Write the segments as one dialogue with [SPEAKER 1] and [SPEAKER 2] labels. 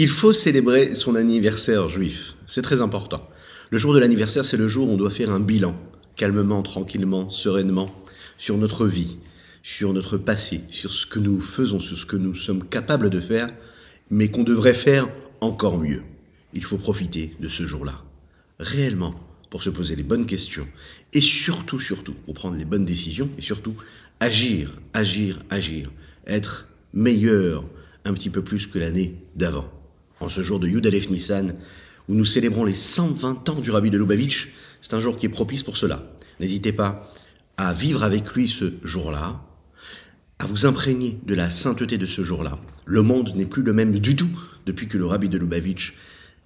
[SPEAKER 1] Il faut célébrer son anniversaire juif. C'est très important. Le jour de l'anniversaire, c'est le jour où on doit faire un bilan, calmement, tranquillement, sereinement, sur notre vie, sur notre passé, sur ce que nous faisons, sur ce que nous sommes capables de faire, mais qu'on devrait faire encore mieux. Il faut profiter de ce jour-là, réellement, pour se poser les bonnes questions, et surtout, surtout, pour prendre les bonnes décisions, et surtout, agir, agir, agir, être meilleur un petit peu plus que l'année d'avant en ce jour de Yudalef Nissan, où nous célébrons les 120 ans du Rabbi de Lubavitch. C'est un jour qui est propice pour cela. N'hésitez pas à vivre avec lui ce jour-là, à vous imprégner de la sainteté de ce jour-là. Le monde n'est plus le même du tout depuis que le Rabbi de Lubavitch,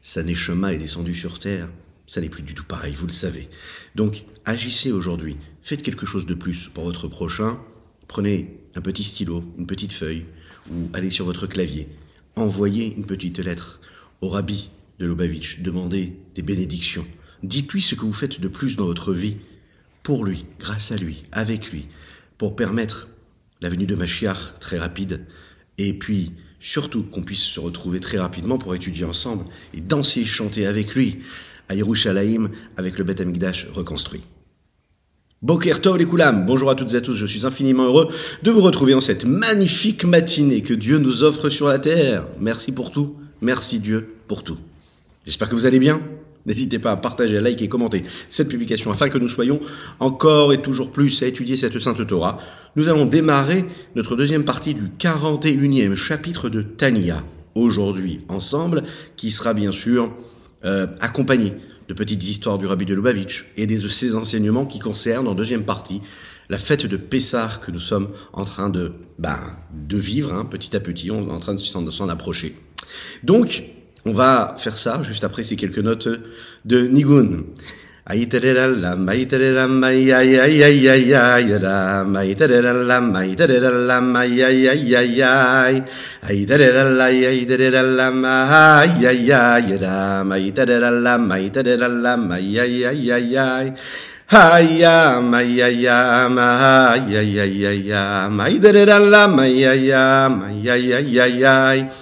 [SPEAKER 1] sa Neshama, est descendu sur terre. Ça n'est plus du tout pareil, vous le savez. Donc, agissez aujourd'hui. Faites quelque chose de plus pour votre prochain. Prenez un petit stylo, une petite feuille, ou allez sur votre clavier envoyez une petite lettre au rabbi de Lubavitch, demandez des bénédictions. Dites-lui ce que vous faites de plus dans votre vie, pour lui, grâce à lui, avec lui, pour permettre la venue de Mashiach très rapide, et puis surtout qu'on puisse se retrouver très rapidement pour étudier ensemble et danser et chanter avec lui à Yerushalayim avec le Beth Amikdash reconstruit. Boker Tov les Koulam, bonjour à toutes et à tous, je suis infiniment heureux de vous retrouver en cette magnifique matinée que Dieu nous offre sur la terre. Merci pour tout, merci Dieu pour tout. J'espère que vous allez bien. N'hésitez pas à partager, à liker et commenter cette publication afin que nous soyons encore et toujours plus à étudier cette sainte Torah. Nous allons démarrer notre deuxième partie du 41e chapitre de Tania aujourd'hui ensemble, qui sera bien sûr euh, accompagné de petites histoires du Rabbi de Lubavitch et de ses enseignements qui concernent en deuxième partie la fête de Pessah que nous sommes en train de, ben, vivre hein, petit à petit, on est en train de s'en approcher. Donc, on va faire ça juste après ces quelques notes de Nigun. Aiterellam, aiterellam, ay ay ay ay ay ay ram, aiterellam, aiterellam, ay ay ay ay ay, aiterellam, aiterellam, ay ay ay ram, aiterellam, aiterellam, ay ay ay ay ay. Hayam, ay ay ay ay ay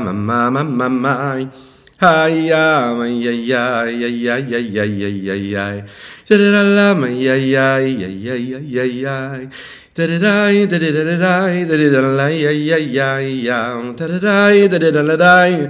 [SPEAKER 1] Ma ma ma ma ma, my ya ya ya ya ya ya ya ya. Da da da la, my ya ya ya ya ya ya ya. Da da da da da da da da da da da la ya ya ya ya. Da da da da da da da da.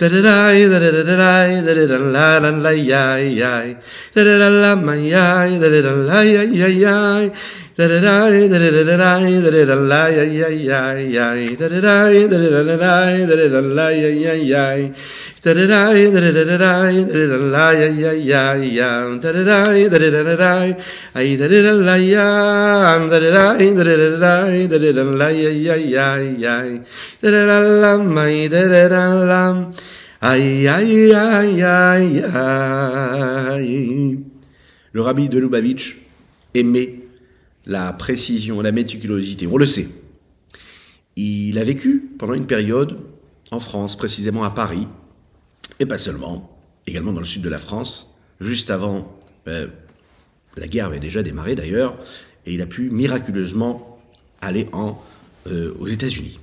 [SPEAKER 1] Da da da da da da da da da da la la la ya ya da da da la ma ya da da da la ya ya ya da da da da da da da da da da la ya ya ya ya da da da da da da da da da la ya ya ya Le rabbi de Lubavitch aimait la précision, la méticulosité, on le sait. Il a vécu pendant une période en France, précisément à Paris, et pas seulement, également dans le sud de la France, juste avant, euh, la guerre avait déjà démarré d'ailleurs, et il a pu miraculeusement aller en, euh, aux États-Unis.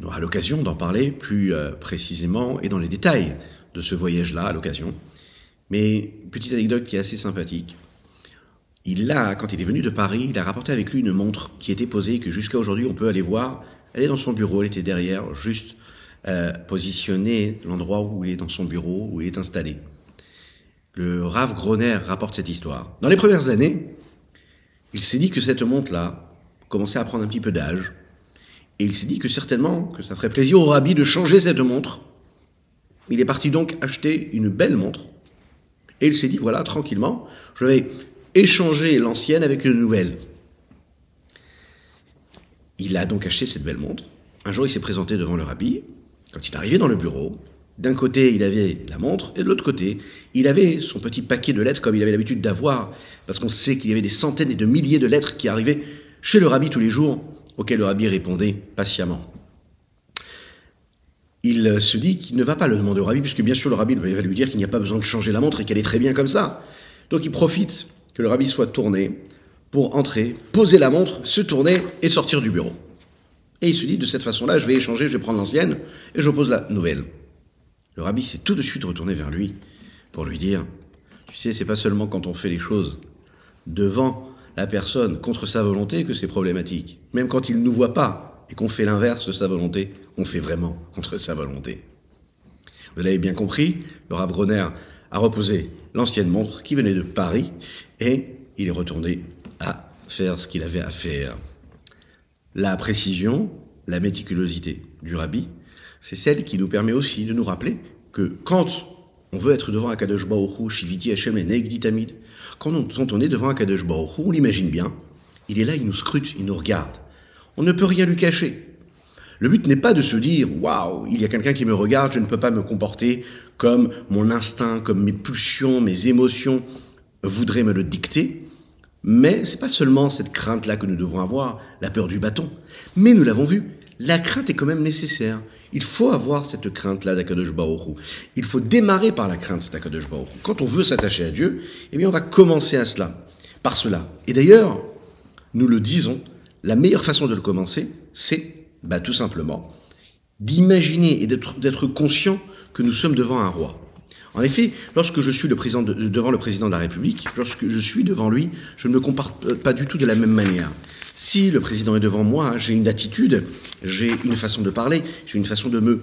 [SPEAKER 1] On aura l'occasion d'en parler plus euh, précisément et dans les détails de ce voyage-là à l'occasion. Mais petite anecdote qui est assez sympathique. Il a, quand il est venu de Paris, il a rapporté avec lui une montre qui était posée, que jusqu'à aujourd'hui on peut aller voir. Elle est dans son bureau, elle était derrière, juste euh, positionnée l'endroit où il est dans son bureau, où il est installé. le Rav Groner rapporte cette histoire. Dans les premières années, il s'est dit que cette montre-là commençait à prendre un petit peu d'âge. Et il s'est dit que certainement que ça ferait plaisir au rabbi de changer cette montre. Il est parti donc acheter une belle montre. Et il s'est dit, voilà, tranquillement, je vais échanger l'ancienne avec une nouvelle. Il a donc acheté cette belle montre. Un jour, il s'est présenté devant le rabbi. Quand il arrivé dans le bureau, d'un côté, il avait la montre, et de l'autre côté, il avait son petit paquet de lettres comme il avait l'habitude d'avoir, parce qu'on sait qu'il y avait des centaines et de milliers de lettres qui arrivaient chez le rabbi tous les jours, auxquelles le rabbi répondait patiemment. Il se dit qu'il ne va pas le demander au rabbi, puisque bien sûr le rabbi va lui dire qu'il n'y a pas besoin de changer la montre et qu'elle est très bien comme ça. Donc il profite que le rabbi soit tourné pour entrer, poser la montre, se tourner et sortir du bureau. Et il se dit, de cette façon-là, je vais échanger, je vais prendre l'ancienne et je pose la nouvelle. Le rabbi s'est tout de suite retourné vers lui pour lui dire, tu sais, c'est pas seulement quand on fait les choses devant la personne contre sa volonté que c'est problématique. Même quand il ne nous voit pas et qu'on fait l'inverse de sa volonté, on fait vraiment contre sa volonté. Vous l'avez bien compris, le Rav Groner a reposé l'ancienne montre qui venait de Paris et il est retourné à faire ce qu'il avait à faire. La précision, la méticulosité du rabbi, c'est celle qui nous permet aussi de nous rappeler que quand on veut être devant Akadosh Baruch Shiviti Hashem et Tamid, quand on, est devant Akadosh Baruch on l'imagine bien, il est là, il nous scrute, il nous regarde. On ne peut rien lui cacher. Le but n'est pas de se dire waouh, il y a quelqu'un qui me regarde, je ne peux pas me comporter comme mon instinct, comme mes pulsions, mes émotions voudraient me le dicter. Mais c'est pas seulement cette crainte-là que nous devons avoir, la peur du bâton. Mais nous l'avons vu, la crainte est quand même nécessaire. Il faut avoir cette crainte-là d'Akadosh Baruch Il faut démarrer par la crainte d'Akadosh Baruch Quand on veut s'attacher à Dieu, eh bien on va commencer à cela, par cela. Et d'ailleurs, nous le disons, la meilleure façon de le commencer, c'est bah, tout simplement d'imaginer et d'être conscient que nous sommes devant un roi. En effet, lorsque je suis devant le président de la République, lorsque je suis devant lui, je ne me comporte pas du tout de la même manière. Si le président est devant moi, j'ai une attitude, j'ai une façon de parler, j'ai une façon de me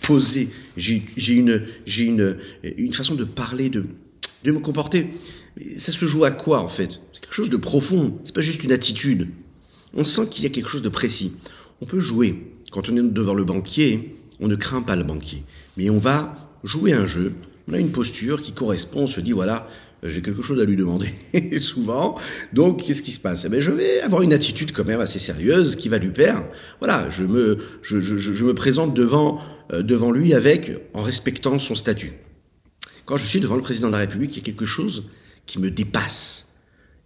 [SPEAKER 1] poser, j'ai une, une, une façon de parler, de, de me comporter. Ça se joue à quoi en fait? C'est quelque chose de profond. C'est pas juste une attitude. On sent qu'il y a quelque chose de précis. On peut jouer. Quand on est devant le banquier, on ne craint pas le banquier, mais on va jouer un jeu. On a une posture qui correspond. On se dit voilà, j'ai quelque chose à lui demander souvent. Donc, qu'est-ce qui se passe? Eh ben, Je vais avoir une attitude quand même assez sérieuse qui va lui plaire. Voilà, je me, je, je, je me présente devant, euh, devant lui avec, en respectant son statut. Quand je suis devant le président de la République, il y a quelque chose qui me dépasse,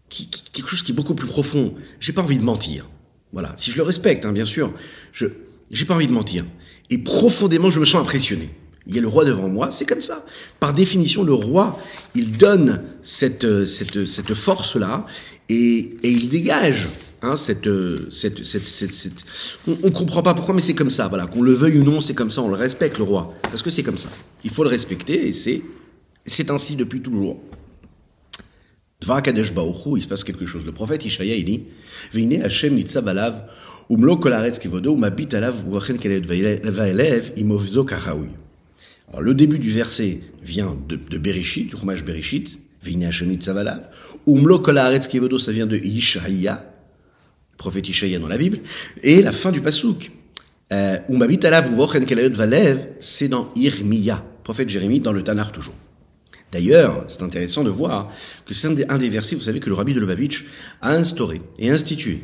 [SPEAKER 1] qui, quelque chose qui est beaucoup plus profond. J'ai pas envie de mentir. Voilà, si je le respecte, hein, bien sûr, je j'ai pas envie de mentir. Et profondément, je me sens impressionné. Il y a le roi devant moi, c'est comme ça. Par définition, le roi, il donne cette, cette, cette force-là et, et il dégage hein, cette, cette, cette, cette, On, on comprend pas pourquoi, mais c'est comme ça. Voilà, qu'on le veuille ou non, c'est comme ça. On le respecte, le roi, parce que c'est comme ça. Il faut le respecter et c'est c'est ainsi depuis toujours. Devant Akadosh Baruch il se passe quelque chose. Le prophète Ishaïa, il dit, Vine Hashem nitzav alav, umlo kol haaretz kivodo, umabit alav, uachen kelet vaelev, imovzo kachaoui. Alors, le début du verset vient de, de Bereshit, du Chumash Bereshit, Vine Hashem Nitzavalav. Umlo kol ça vient de Ishaïa, prophète Ishaïa dans la Bible. Et la fin du pasouk, euh, Umabit alav, uvochen kelet valev, c'est dans Irmiya, prophète Jérémie, dans le Tanar toujours. D'ailleurs, c'est intéressant de voir que c'est un un des versets, vous savez, que le rabbi de Lubavitch a instauré et institué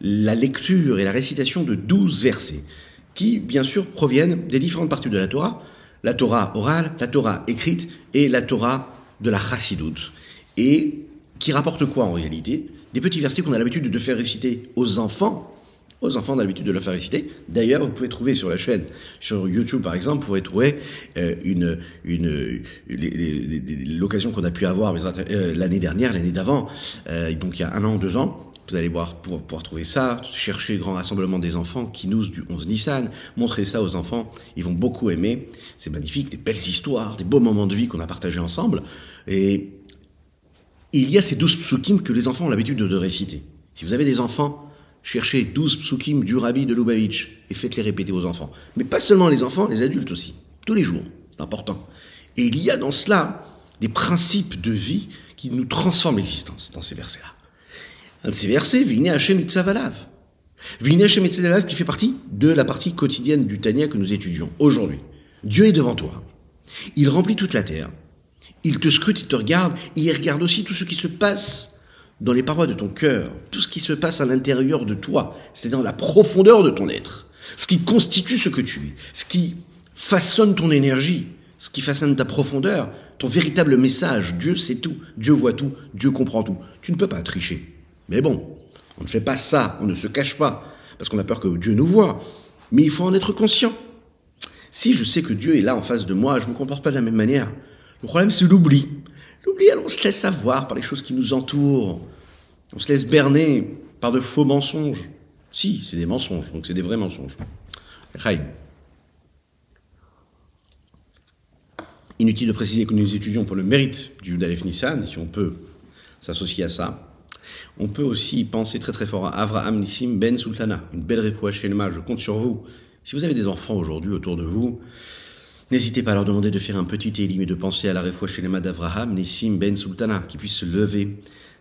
[SPEAKER 1] la lecture et la récitation de douze versets, qui, bien sûr, proviennent des différentes parties de la Torah, la Torah orale, la Torah écrite et la Torah de la Chassidut. Et qui rapportent quoi en réalité? Des petits versets qu'on a l'habitude de faire réciter aux enfants, aux enfants, on a l'habitude de le faire réciter. D'ailleurs, vous pouvez trouver sur la chaîne, sur YouTube par exemple, vous pourrez trouver euh, une, une, l'occasion qu'on a pu avoir euh, l'année dernière, l'année d'avant, euh, donc il y a un an, deux ans, vous allez voir pour pouvoir trouver ça, chercher grand rassemblement des enfants, qui nous du 11 Nissan, montrer ça aux enfants, ils vont beaucoup aimer. C'est magnifique, des belles histoires, des beaux moments de vie qu'on a partagés ensemble. Et il y a ces douze psukim que les enfants ont l'habitude de, réciter. Si vous avez des enfants, cherchez 12 psukim du rabbi de Lubavitch et faites-les répéter aux enfants. Mais pas seulement les enfants, les adultes aussi. Tous les jours. C'est important. Et il y a dans cela des principes de vie qui nous transforment l'existence dans ces versets-là. Un de ces versets, Vine Hashem Itzavalav. Vine Hashem Itzavalav qui fait partie de la partie quotidienne du Tania que nous étudions aujourd'hui. Dieu est devant toi. Il remplit toute la terre. Il te scrute, il te regarde, il regarde aussi tout ce qui se passe dans les parois de ton cœur, tout ce qui se passe à l'intérieur de toi, c'est-à-dire dans la profondeur de ton être, ce qui constitue ce que tu es, ce qui façonne ton énergie, ce qui façonne ta profondeur, ton véritable message. Dieu sait tout, Dieu voit tout, Dieu comprend tout. Tu ne peux pas tricher. Mais bon, on ne fait pas ça, on ne se cache pas, parce qu'on a peur que Dieu nous voit. Mais il faut en être conscient. Si je sais que Dieu est là en face de moi, je ne me comporte pas de la même manière. Le problème, c'est l'oubli. L'oubli, alors on se laisse avoir par les choses qui nous entourent. On se laisse berner par de faux mensonges. Si, c'est des mensonges, donc c'est des vrais mensonges. Inutile de préciser que nous étudions pour le mérite du Dalef Nissan, si on peut s'associer à ça. On peut aussi penser très très fort à Avraham Nissim Ben Sultana, une belle réfoua Shelma, je compte sur vous. Si vous avez des enfants aujourd'hui autour de vous, n'hésitez pas à leur demander de faire un petit élim et de penser à la réfoua Shelma d'Avraham Nissim Ben Sultana, qui puisse se lever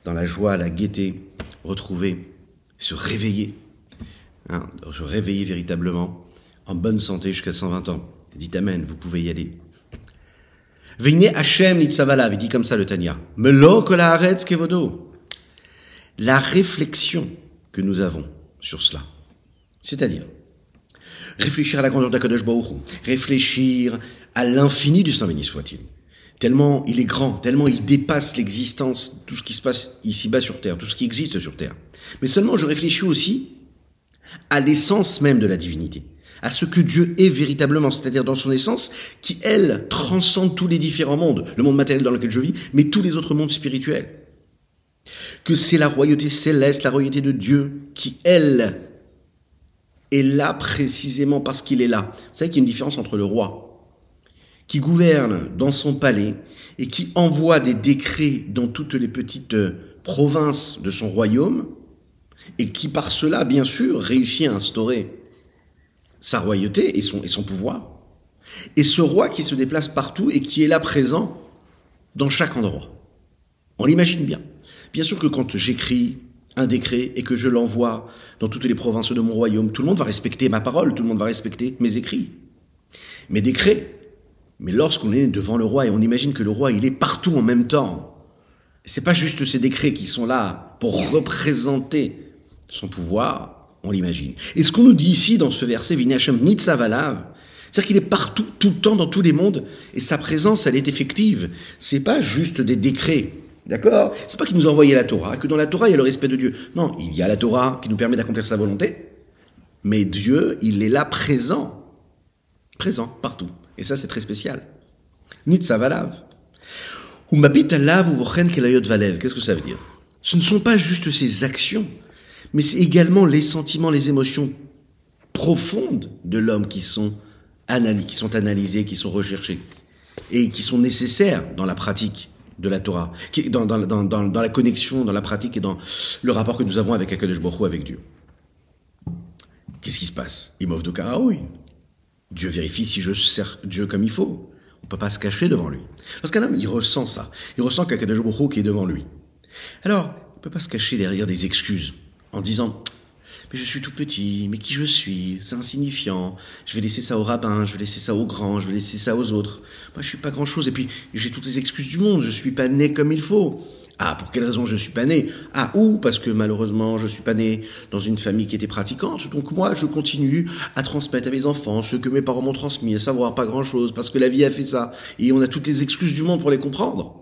[SPEAKER 1] dans la joie, la gaieté, retrouver, se réveiller, hein, se réveiller véritablement, en bonne santé jusqu'à 120 ans. Dites Amen, vous pouvez y aller. Veine Hashem Nitzavalav, il dit comme ça le Tanya. Melo kevodo. La réflexion que nous avons sur cela. C'est-à-dire, réfléchir à la grandeur d'Akadosh réfléchir à l'infini du Saint béni soit-il. Tellement il est grand, tellement il dépasse l'existence, tout ce qui se passe ici-bas sur Terre, tout ce qui existe sur Terre. Mais seulement je réfléchis aussi à l'essence même de la divinité à ce que Dieu est véritablement, c'est-à-dire dans son essence, qui, elle, transcende tous les différents mondes, le monde matériel dans lequel je vis, mais tous les autres mondes spirituels. Que c'est la royauté céleste, la royauté de Dieu, qui, elle, est là précisément parce qu'il est là. Vous savez qu'il y a une différence entre le roi, qui gouverne dans son palais et qui envoie des décrets dans toutes les petites euh, provinces de son royaume, et qui par cela, bien sûr, réussit à instaurer sa royauté et son, et son pouvoir. Et ce roi qui se déplace partout et qui est là présent dans chaque endroit. On l'imagine bien. Bien sûr que quand j'écris un décret et que je l'envoie dans toutes les provinces de mon royaume, tout le monde va respecter ma parole, tout le monde va respecter mes écrits, mes décrets. Mais lorsqu'on est devant le roi et on imagine que le roi il est partout en même temps, c'est pas juste ces décrets qui sont là pour représenter son pouvoir, on l'imagine. Et ce qu'on nous dit ici dans ce verset, Vinasham Nitzavalav, c'est-à-dire qu'il est partout, tout le temps, dans tous les mondes, et sa présence, elle est effective. C'est pas juste des décrets. D'accord C'est pas qu'il nous a envoyé la Torah, que dans la Torah, il y a le respect de Dieu. Non, il y a la Torah qui nous permet d'accomplir sa volonté, mais Dieu, il est là présent. Présent, partout. Et ça, c'est très spécial. Nitzavalav. Qu'est-ce que ça veut dire? Ce ne sont pas juste ces actions mais c'est également les sentiments, les émotions profondes de l'homme qui sont qui sont analysées, qui sont recherchées et qui sont nécessaires dans la pratique de la Torah, qui, dans, dans, la connexion, dans la pratique et dans le rapport que nous avons avec Akadosh Baruch avec Dieu. Qu'est-ce qui se passe? Il m'offre de karaoui. Dieu vérifie si je sers Dieu comme il faut. On peut pas se cacher devant lui. Parce qu'un homme, il ressent ça. Il ressent qu'Akadosh Baruch qui est devant lui. Alors, on peut pas se cacher derrière des excuses en disant mais je suis tout petit, mais qui je suis, c'est insignifiant. Je vais laisser ça au rabbin, je vais laisser ça aux grands, je vais laisser ça aux autres. Moi, je suis pas grand chose. Et puis, j'ai toutes les excuses du monde. Je suis pas né comme il faut. Ah, pour quelle raison je suis pas né? Ah, ou parce que malheureusement, je suis pas né dans une famille qui était pratiquante. Donc moi, je continue à transmettre à mes enfants ce que mes parents m'ont transmis, à savoir pas grand chose, parce que la vie a fait ça. Et on a toutes les excuses du monde pour les comprendre.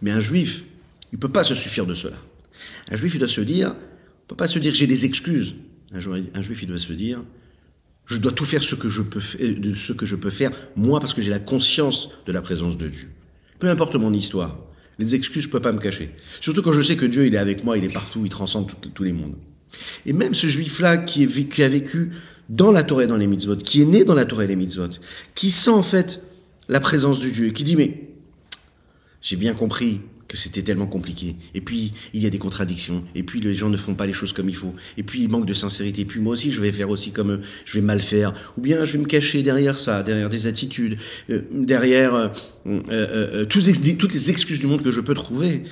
[SPEAKER 1] Mais un juif, il peut pas se suffire de cela. Un juif, il doit se dire, peut pas se dire j'ai des excuses. Un, juif, il doit se dire je dois tout faire ce que je peux, de ce que je peux faire, moi, parce que j'ai la conscience de la présence de Dieu. Peu importe mon histoire, les excuses, je peux pas me cacher. Surtout quand je sais que Dieu, il est avec moi, il est partout, il transcende tous les mondes. Et même ce juif-là qui, qui a vécu dans la Torah et dans les mitzvot, qui est né dans la Torah et les mitzvot, qui sent en fait la présence de Dieu et qui dit mais j'ai bien compris que c'était tellement compliqué. Et puis, il y a des contradictions. Et puis, les gens ne font pas les choses comme il faut. Et puis, il manque de sincérité. Et puis, moi aussi, je vais faire aussi comme eux. Je vais mal faire. Ou bien, je vais me cacher derrière ça, derrière des attitudes, euh, derrière euh, euh, toutes les excuses du monde que je peux trouver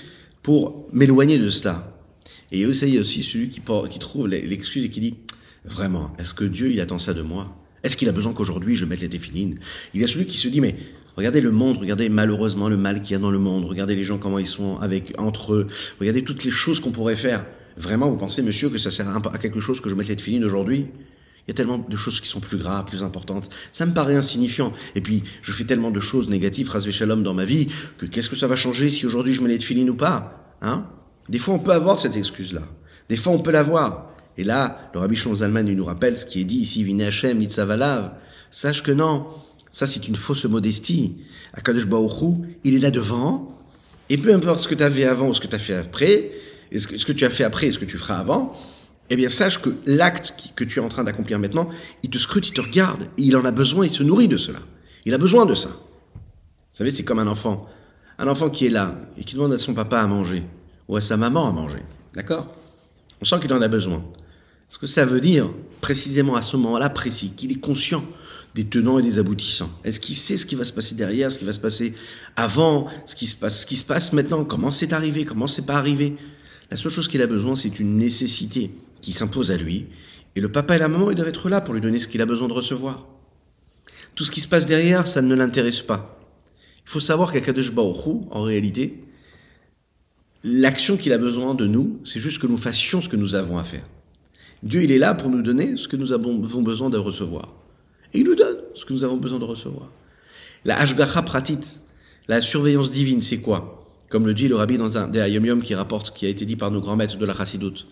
[SPEAKER 1] pour m'éloigner de cela. Et aussi, il y a aussi celui qui, qui trouve l'excuse et qui dit, vraiment, est-ce que Dieu, il attend ça de moi? Est-ce qu'il a besoin qu'aujourd'hui je mette les définines Il y a celui qui se dit, mais Regardez le monde, regardez malheureusement le mal qu'il y a dans le monde, regardez les gens comment ils sont avec entre eux, regardez toutes les choses qu'on pourrait faire. Vraiment, vous pensez, monsieur, que ça sert à quelque chose que je mette les filines aujourd'hui? Il y a tellement de choses qui sont plus graves, plus importantes. Ça me paraît insignifiant. Et puis, je fais tellement de choses négatives, rasvé shalom, dans ma vie, que qu'est-ce que ça va changer si aujourd'hui je mets les filines ou pas? Hein? Des fois, on peut avoir cette excuse-là. Des fois, on peut l'avoir. Et là, le rabbi Zalman, il nous rappelle ce qui est dit ici, Vine Hashem, Nitzavalav. Sache que non, ça, c'est une fausse modestie. Akadosh Baruch il est là devant, et peu importe ce que tu as fait avant ou ce que tu as fait après, et ce que, tu as fait après et ce que tu feras avant, eh bien, sache que l'acte que tu es en train d'accomplir maintenant, il te scrute, il te regarde, et il en a besoin, il se nourrit de cela. Il a besoin de ça. Vous savez, c'est comme un enfant. Un enfant qui est là, et qui demande à son papa à manger, ou à sa maman à manger. D'accord? On sent qu'il en a besoin. Ce que ça veut dire, précisément à ce moment-là précis, qu'il est conscient des tenants et des aboutissants Est-ce qu'il sait ce qui va se passer derrière, ce qui va se passer avant, ce qui se passe, ce qui se passe maintenant, comment c'est arrivé, comment c'est pas arrivé? La seule chose qu'il a besoin, c'est une nécessité qui s'impose à lui. Et le papa et la maman, ils doivent être là pour lui donner ce qu'il a besoin de recevoir. Tout ce qui se passe derrière, ça ne l'intéresse pas. Il faut savoir qu'à Kadesh en réalité, l'action qu'il a besoin de nous, c'est juste que nous fassions ce que nous avons à faire. Dieu, il est là pour nous donner ce que nous avons besoin de recevoir. Et il nous donne ce que nous avons besoin de recevoir. La Ashgacha pratit, la surveillance divine, c'est quoi? Comme le dit le rabbi dans un des Ayom qui rapporte, qui a été dit par nos grands maîtres de la Chassidoute,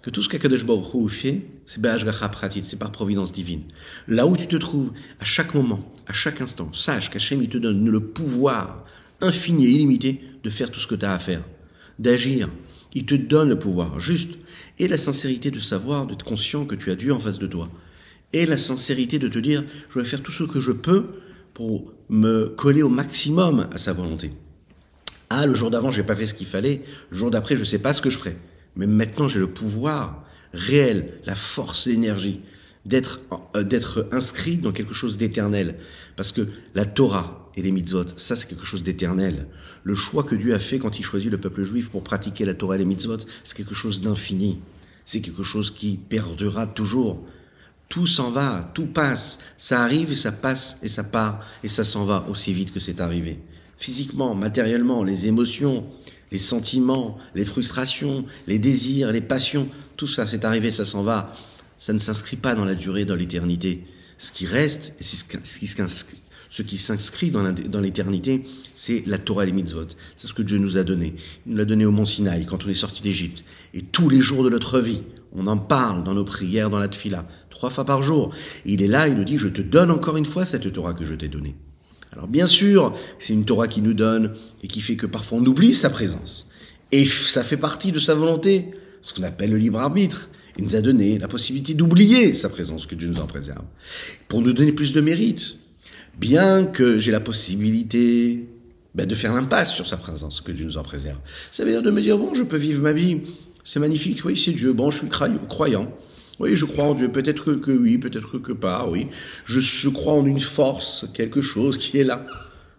[SPEAKER 1] que tout ce qu'Akadosh Baruch fait, c'est Ashgacha pratit, c'est par providence divine. Là où tu te trouves, à chaque moment, à chaque instant, sache qu'Hachem, il te donne le pouvoir infini et illimité de faire tout ce que tu as à faire, d'agir. Il te donne le pouvoir, juste, et la sincérité de savoir, d'être conscient que tu as Dieu en face de toi et la sincérité de te dire, je vais faire tout ce que je peux pour me coller au maximum à sa volonté. Ah, le jour d'avant, j'ai pas fait ce qu'il fallait. Le jour d'après, je sais pas ce que je ferai. Mais maintenant, j'ai le pouvoir réel, la force, l'énergie d'être euh, d'être inscrit dans quelque chose d'éternel. Parce que la Torah et les mitzvot, ça c'est quelque chose d'éternel. Le choix que Dieu a fait quand il choisit le peuple juif pour pratiquer la Torah et les mitzvot, c'est quelque chose d'infini. C'est quelque chose qui perdura toujours. Tout s'en va, tout passe. Ça arrive et ça passe et ça part et ça s'en va aussi vite que c'est arrivé. Physiquement, matériellement, les émotions, les sentiments, les frustrations, les désirs, les passions, tout ça, c'est arrivé, ça s'en va. Ça ne s'inscrit pas dans la durée, dans l'éternité. Ce qui reste, et ce qui s'inscrit dans l'éternité, c'est la Torah et les mitzvot. C'est ce que Dieu nous a donné. Il nous l'a donné au mont Sinaï quand on est sorti d'Égypte. Et tous les jours de notre vie, on en parle dans nos prières, dans la tfila trois fois par jour. il est là, il nous dit, je te donne encore une fois cette Torah que je t'ai donnée. Alors bien sûr, c'est une Torah qui nous donne et qui fait que parfois on oublie sa présence. Et ça fait partie de sa volonté, ce qu'on appelle le libre arbitre. Il nous a donné la possibilité d'oublier sa présence, que Dieu nous en préserve, pour nous donner plus de mérite. Bien que j'ai la possibilité ben, de faire l'impasse sur sa présence, que Dieu nous en préserve. Ça veut dire de me dire, bon, je peux vivre ma vie, c'est magnifique, oui, c'est Dieu, bon, je suis croyant, oui, je crois en Dieu. Peut-être que, oui, peut-être que pas, oui. Je, crois en une force, quelque chose qui est là.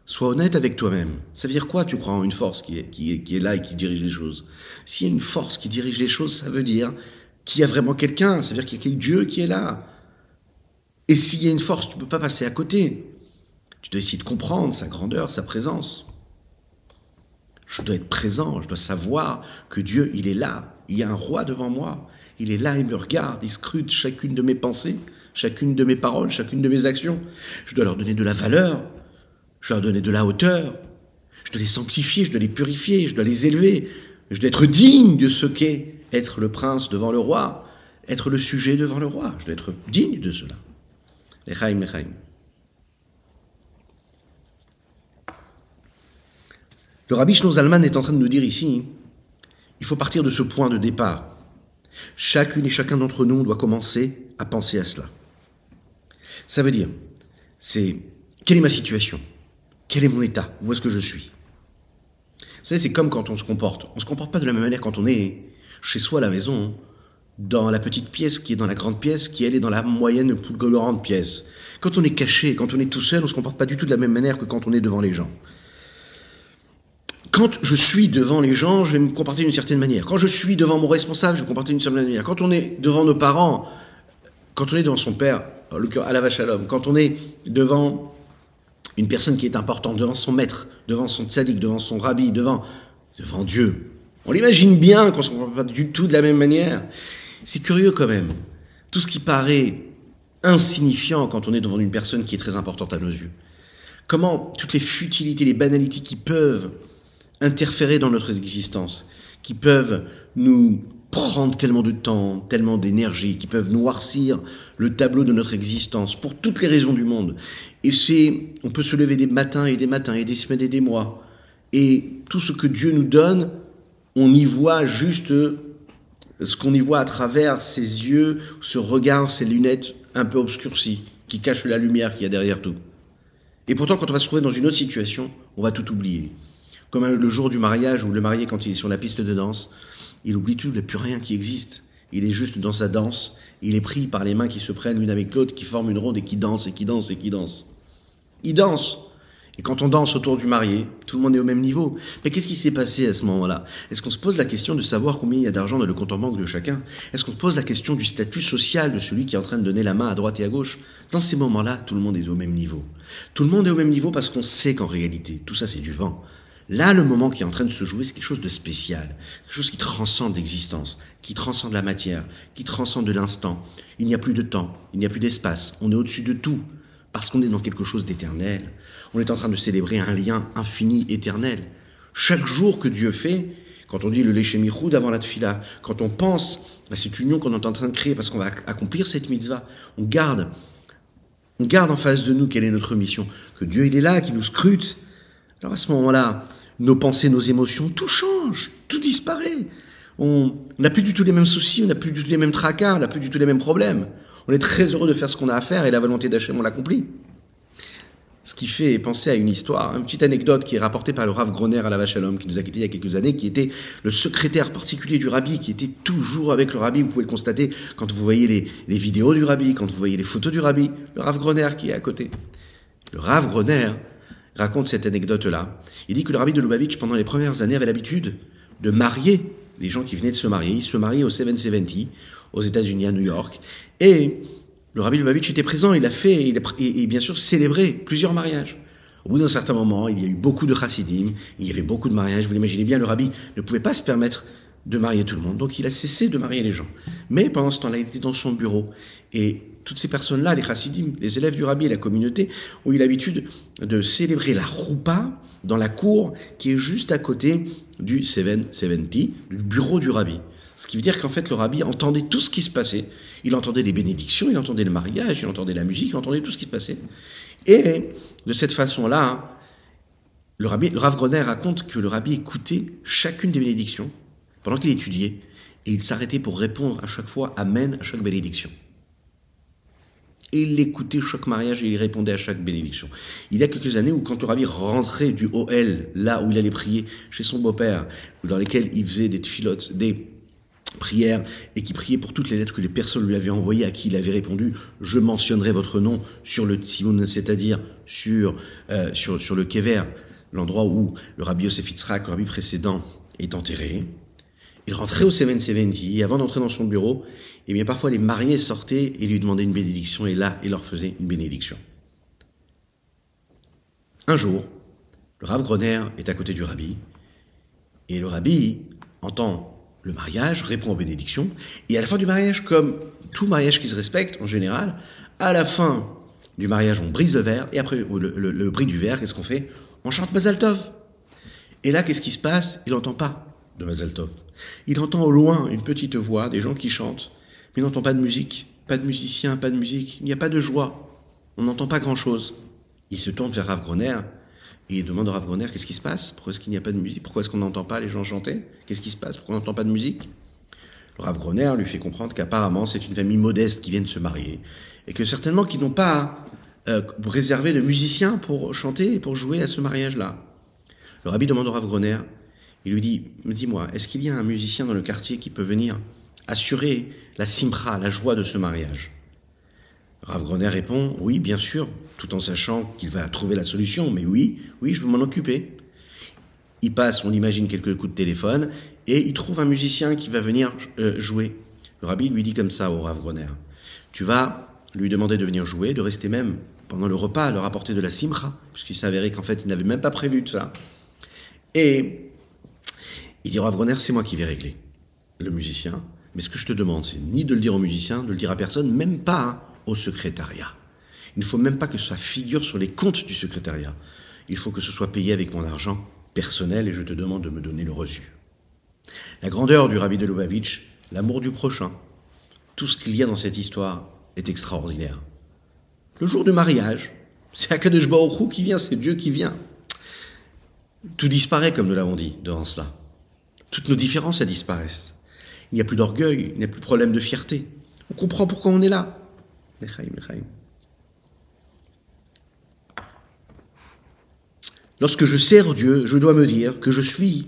[SPEAKER 1] Sois honnête avec toi-même. Ça veut dire quoi tu crois en une force qui est, qui est, qui est là et qui dirige les choses? S'il y a une force qui dirige les choses, ça veut dire qu'il y a vraiment quelqu'un. Ça veut dire qu'il y a Dieu qui est là. Et s'il y a une force, tu peux pas passer à côté. Tu dois essayer de comprendre sa grandeur, sa présence. Je dois être présent, je dois savoir que Dieu, il est là. Il y a un roi devant moi. Il est là, il me regarde, il scrute chacune de mes pensées, chacune de mes paroles, chacune de mes actions. Je dois leur donner de la valeur, je dois leur donner de la hauteur, je dois les sanctifier, je dois les purifier, je dois les élever, je dois être digne de ce qu'est être le prince devant le roi, être le sujet devant le roi. Je dois être digne de cela. Le rabbi Zalman est en train de nous dire ici, il faut partir de ce point de départ. Chacune et chacun d'entre nous doit commencer à penser à cela. Ça veut dire, c'est quelle est ma situation? Quel est mon état? Où est-ce que je suis? Savez, c'est comme quand on se comporte. On se comporte pas de la même manière quand on est chez soi à la maison, dans la petite pièce qui est dans la grande pièce, qui elle est dans la moyenne ou plus grande pièce. Quand on est caché, quand on est tout seul, on se comporte pas du tout de la même manière que quand on est devant les gens. Quand je suis devant les gens, je vais me comporter d'une certaine manière. Quand je suis devant mon responsable, je vais me comporter d'une certaine manière. Quand on est devant nos parents, quand on est devant son père, à la vache à l'homme, quand on est devant une personne qui est importante, devant son maître, devant son tzaddik, devant son rabbi, devant, devant Dieu, on l'imagine bien qu'on ne se comporte pas du tout de la même manière. C'est curieux quand même. Tout ce qui paraît insignifiant quand on est devant une personne qui est très importante à nos yeux. Comment toutes les futilités, les banalités qui peuvent interférer dans notre existence, qui peuvent nous prendre tellement de temps, tellement d'énergie, qui peuvent noircir le tableau de notre existence pour toutes les raisons du monde. Et c'est, on peut se lever des matins et des matins et des semaines et des mois. Et tout ce que Dieu nous donne, on y voit juste ce qu'on y voit à travers ses yeux, ce regard, ces lunettes un peu obscurcies, qui cachent la lumière qu'il y a derrière tout. Et pourtant, quand on va se trouver dans une autre situation, on va tout oublier. Comme le jour du mariage, où le marié, quand il est sur la piste de danse, il oublie tout, il n'y a plus rien qui existe. Il est juste dans sa danse, il est pris par les mains qui se prennent l'une avec l'autre, qui forment une ronde et qui dansent et qui dansent et qui dansent. Il danse. Et quand on danse autour du marié, tout le monde est au même niveau. Mais qu'est-ce qui s'est passé à ce moment-là? Est-ce qu'on se pose la question de savoir combien il y a d'argent dans le compte en banque de chacun? Est-ce qu'on se pose la question du statut social de celui qui est en train de donner la main à droite et à gauche? Dans ces moments-là, tout le monde est au même niveau. Tout le monde est au même niveau parce qu'on sait qu'en réalité, tout ça c'est du vent. Là, le moment qui est en train de se jouer, c'est quelque chose de spécial, quelque chose qui transcende l'existence, qui transcende la matière, qui transcende de l'instant. Il n'y a plus de temps, il n'y a plus d'espace, on est au-dessus de tout, parce qu'on est dans quelque chose d'éternel. On est en train de célébrer un lien infini, éternel. Chaque jour que Dieu fait, quand on dit le léché miroud avant la tfila, quand on pense à cette union qu'on est en train de créer parce qu'on va accomplir cette mitzvah, on garde, on garde en face de nous quelle est notre mission, que Dieu il est là, qui nous scrute. Alors à ce moment-là, nos pensées, nos émotions, tout change, tout disparaît. On n'a plus du tout les mêmes soucis, on n'a plus du tout les mêmes tracas, on n'a plus du tout les mêmes problèmes. On est très heureux de faire ce qu'on a à faire et la volonté d'Hachem, on l'accomplit. Ce qui fait penser à une histoire, une petite anecdote qui est rapportée par le Rav Groner à la Vache qui nous a quittés il y a quelques années, qui était le secrétaire particulier du Rabbi, qui était toujours avec le Rabbi. Vous pouvez le constater quand vous voyez les, les vidéos du Rabbi, quand vous voyez les photos du Rabbi, le Rav Groner qui est à côté. Le Rav Groner raconte cette anecdote-là. Il dit que le Rabbi de Lubavitch, pendant les premières années, avait l'habitude de marier les gens qui venaient de se marier. Il se mariait au 770, aux États-Unis, à New York. Et le rabbi Lubavitch était présent, il a fait, il a, et, bien sûr célébré plusieurs mariages. Au bout d'un certain moment, il y a eu beaucoup de chassidim, il y avait beaucoup de mariages. Vous l'imaginez bien, le rabbi ne pouvait pas se permettre de marier tout le monde, donc il a cessé de marier les gens. Mais pendant ce temps-là, il était dans son bureau et toutes ces personnes-là, les chassidim, les élèves du rabbi et la communauté, ont eu l'habitude de célébrer la roupa dans la cour qui est juste à côté du 770, du bureau du rabbi. Ce qui veut dire qu'en fait, le rabbi entendait tout ce qui se passait. Il entendait les bénédictions, il entendait le mariage, il entendait la musique, il entendait tout ce qui se passait. Et de cette façon-là, le, rabbi, le Rav Groner raconte que le rabbi écoutait chacune des bénédictions pendant qu'il étudiait, et il s'arrêtait pour répondre à chaque fois Amen à chaque bénédiction. Et il écoutait chaque mariage et il répondait à chaque bénédiction. Il y a quelques années où quand le rabbi rentrait du OL, là où il allait prier chez son beau-père, dans lesquels il faisait des tfilotes, des prière et qui priait pour toutes les lettres que les personnes lui avaient envoyées, à qui il avait répondu Je mentionnerai votre nom sur le Tzimoun, c'est-à-dire sur, euh, sur, sur le Kever, l'endroit où le rabbi Yosef le rabbi précédent, est enterré. Il rentrait au 770 et avant d'entrer dans son bureau, eh bien parfois les mariés sortaient et lui demandaient une bénédiction et là, il leur faisait une bénédiction. Un jour, le Rav Groner est à côté du rabbi et le rabbi entend le mariage, répond aux bénédictions, et à la fin du mariage, comme tout mariage qui se respecte en général, à la fin du mariage, on brise le verre, et après le, le, bris du verre, qu'est-ce qu'on fait? On chante Mazaltov. Et là, qu'est-ce qui se passe? Il n'entend pas de Mazaltov. Il entend au loin une petite voix, des gens qui chantent, mais il n'entend pas de musique, pas de musicien, pas de musique, il n'y a pas de joie, on n'entend pas grand-chose. Il se tourne vers Rav Groner, et demande au Rav Groner qu'est-ce qui se passe? Pourquoi est-ce qu'il n'y a pas de musique? Pourquoi est-ce qu'on n'entend pas les gens chanter? Qu'est-ce qui se passe? Pourquoi on n'entend pas de musique? Le Rav Groner lui fait comprendre qu'apparemment c'est une famille modeste qui vient de se marier et que certainement qu'ils n'ont pas euh, réservé de musiciens pour chanter et pour jouer à ce mariage-là. Le Rabbi demande au Rav Groner Il lui dit, dis-moi, est-ce qu'il y a un musicien dans le quartier qui peut venir assurer la simra, la joie de ce mariage? Rav Groner répond, oui, bien sûr, tout en sachant qu'il va trouver la solution, mais oui, oui, je vais m'en occuper. Il passe, on imagine, quelques coups de téléphone, et il trouve un musicien qui va venir euh, jouer. Le rabbi lui dit comme ça au Rav Groner, tu vas lui demander de venir jouer, de rester même pendant le repas, de rapporter de la simra, puisqu'il s'avérait qu'en fait, il n'avait même pas prévu de ça. Et il dit Rav c'est moi qui vais régler le musicien, mais ce que je te demande, c'est ni de le dire au musicien, de le dire à personne, même pas au secrétariat. Il ne faut même pas que ça figure sur les comptes du secrétariat. Il faut que ce soit payé avec mon argent personnel et je te demande de me donner le reçu. La grandeur du rabbi de Lubavitch, l'amour du prochain, tout ce qu'il y a dans cette histoire est extraordinaire. Le jour du mariage, c'est Akadosh Baruch qui vient, c'est Dieu qui vient. Tout disparaît, comme nous l'avons dit, devant cela. Toutes nos différences, elles disparaissent. Il n'y a plus d'orgueil, il n'y a plus de problème de fierté. On comprend pourquoi on est là. Lorsque je sers Dieu, je dois me dire que je suis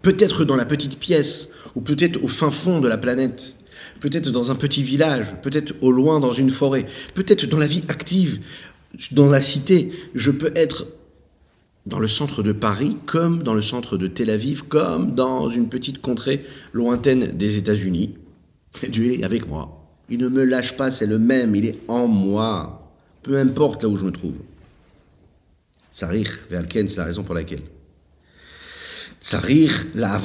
[SPEAKER 1] peut-être dans la petite pièce, ou peut-être au fin fond de la planète, peut-être dans un petit village, peut-être au loin dans une forêt, peut-être dans la vie active, dans la cité. Je peux être dans le centre de Paris, comme dans le centre de Tel Aviv, comme dans une petite contrée lointaine des États-Unis. Dieu est avec moi. Il ne me lâche pas, c'est le même, il est en moi. Peu importe là où je me trouve. Tsarir, Ve'alken, c'est la raison pour laquelle. Tsarir, la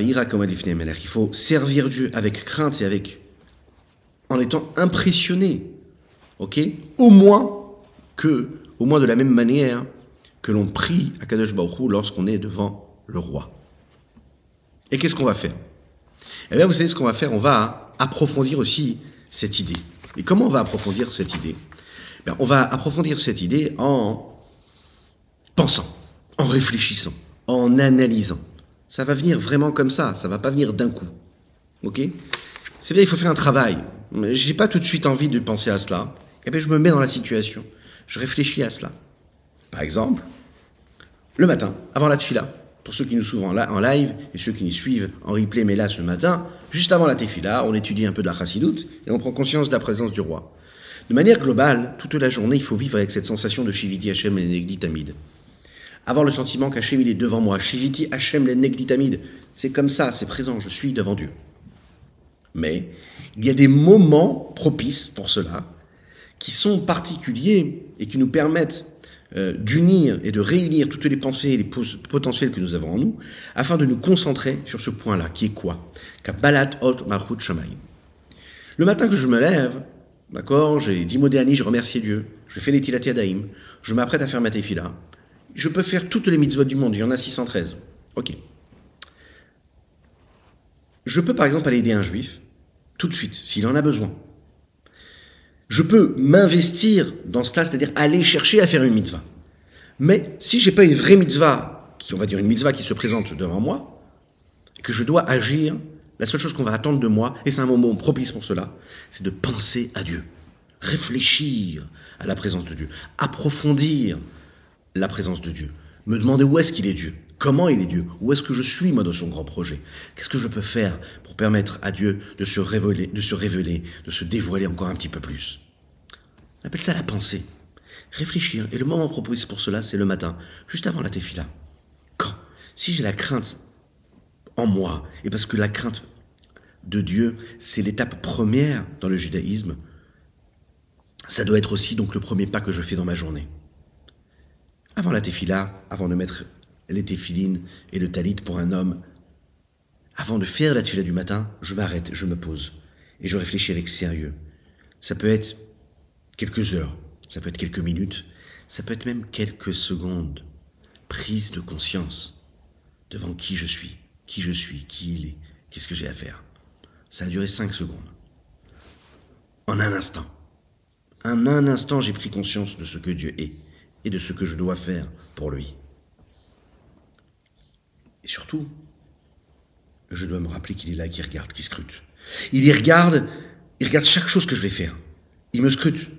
[SPEAKER 1] Il faut servir Dieu avec crainte et avec, en étant impressionné. Ok? Au moins que, au moins de la même manière que l'on prie à Kadosh Baruch lorsqu'on est devant le roi. Et qu'est-ce qu'on va faire? Eh bien, vous savez ce qu'on va faire? On va approfondir aussi cette idée. Et comment on va approfondir cette idée? Ben, On va approfondir cette idée en pensant, en réfléchissant, en analysant. Ça va venir vraiment comme ça, ça va pas venir d'un coup. Ok? C'est vrai, il faut faire un travail. J'ai pas tout de suite envie de penser à cela. Et bien je me mets dans la situation. Je réfléchis à cela. Par exemple, le matin, avant la tefila, pour ceux qui nous suivent en live et ceux qui nous suivent en replay, mais là ce matin, juste avant la tefila, on étudie un peu de la chassidoute et on prend conscience de la présence du roi. De manière globale, toute la journée, il faut vivre avec cette sensation de Shiviti le Negditamid. Avoir le sentiment qu'Hachem il est devant moi. Shiviti Hashem le Negditamid. C'est comme ça, c'est présent, je suis devant Dieu. Mais il y a des moments propices pour cela qui sont particuliers et qui nous permettent euh, d'unir et de réunir toutes les pensées et les potentiels que nous avons en nous, afin de nous concentrer sur ce point-là, qui est quoi? Kabbalat Ot Malchut Shamayim. Le matin que je me lève, d'accord, j'ai dit Modéani, je remercie Dieu, je fais les Tilati Adaim, je m'apprête à faire ma tefila, je peux faire toutes les mitzvot du monde, il y en a 613. Ok. Je peux par exemple aller aider un juif, tout de suite, s'il en a besoin. Je peux m'investir dans cela, c'est-à-dire aller chercher à faire une mitzvah. Mais si j'ai pas une vraie mitzvah, qui on va dire une mitzvah qui se présente devant moi, et que je dois agir, la seule chose qu'on va attendre de moi, et c'est un moment propice pour cela, c'est de penser à Dieu, réfléchir à la présence de Dieu, approfondir la présence de Dieu, me demander où est-ce qu'il est Dieu, comment il est Dieu, où est-ce que je suis moi dans son grand projet, qu'est-ce que je peux faire pour permettre à Dieu de se révéler, de se révéler, de se dévoiler encore un petit peu plus? On appelle ça la pensée. Réfléchir. Et le moment propice pour cela, c'est le matin, juste avant la tefila. Quand? Si j'ai la crainte en moi, et parce que la crainte de Dieu, c'est l'étape première dans le judaïsme, ça doit être aussi donc le premier pas que je fais dans ma journée. Avant la tefila, avant de mettre les téfilines et le talit pour un homme, avant de faire la tefila du matin, je m'arrête, je me pose et je réfléchis avec sérieux. Ça peut être quelques heures, ça peut être quelques minutes, ça peut être même quelques secondes. Prise de conscience devant qui je suis, qui je suis, qui il est, qu'est-ce que j'ai à faire. Ça a duré cinq secondes. En un instant. En un instant, j'ai pris conscience de ce que Dieu est et de ce que je dois faire pour lui. Et surtout, je dois me rappeler qu'il est là, qui regarde, qui scrute. Il y regarde, il regarde chaque chose que je vais faire. Il me scrute.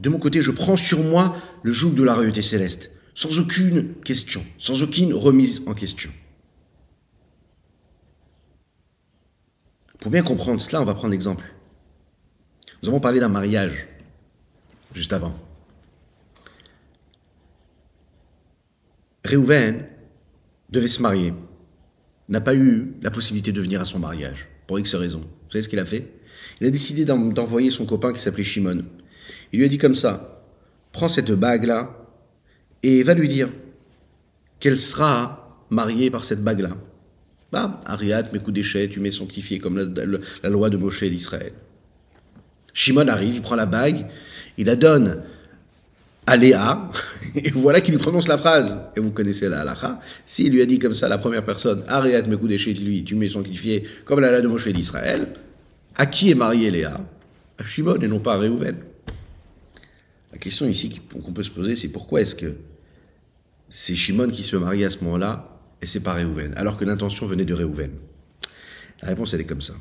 [SPEAKER 1] De mon côté, je prends sur moi le joug de la royauté céleste, sans aucune question, sans aucune remise en question. Pour bien comprendre cela, on va prendre l'exemple. Nous avons parlé d'un mariage juste avant. Réhouven devait se marier, n'a pas eu la possibilité de venir à son mariage, pour X raisons. Vous savez ce qu'il a fait? Il a décidé d'envoyer son copain qui s'appelait Shimon. Il lui a dit comme ça, prends cette bague-là et va lui dire qu'elle sera mariée par cette bague-là. Bah, Ariat, mes coups d'échec, tu mets sanctifié comme la, loi de Moshe d'Israël. Shimon arrive, il prend la bague, il la donne à Léa, et voilà qu'il lui prononce la phrase. Et vous connaissez la halakha. S'il lui a dit comme ça, la première personne, Ariat, d'échec, lui, tu mets sanctifié comme la de Moshe d'Israël, à qui est mariée Léa? À Shimon et non pas à Réhouven. La question ici qu'on peut se poser, c'est pourquoi est-ce que c'est Shimon qui se marie à ce moment-là et c'est pas Réhouven, alors que l'intention venait de Réhouven? La réponse, elle est comme ça.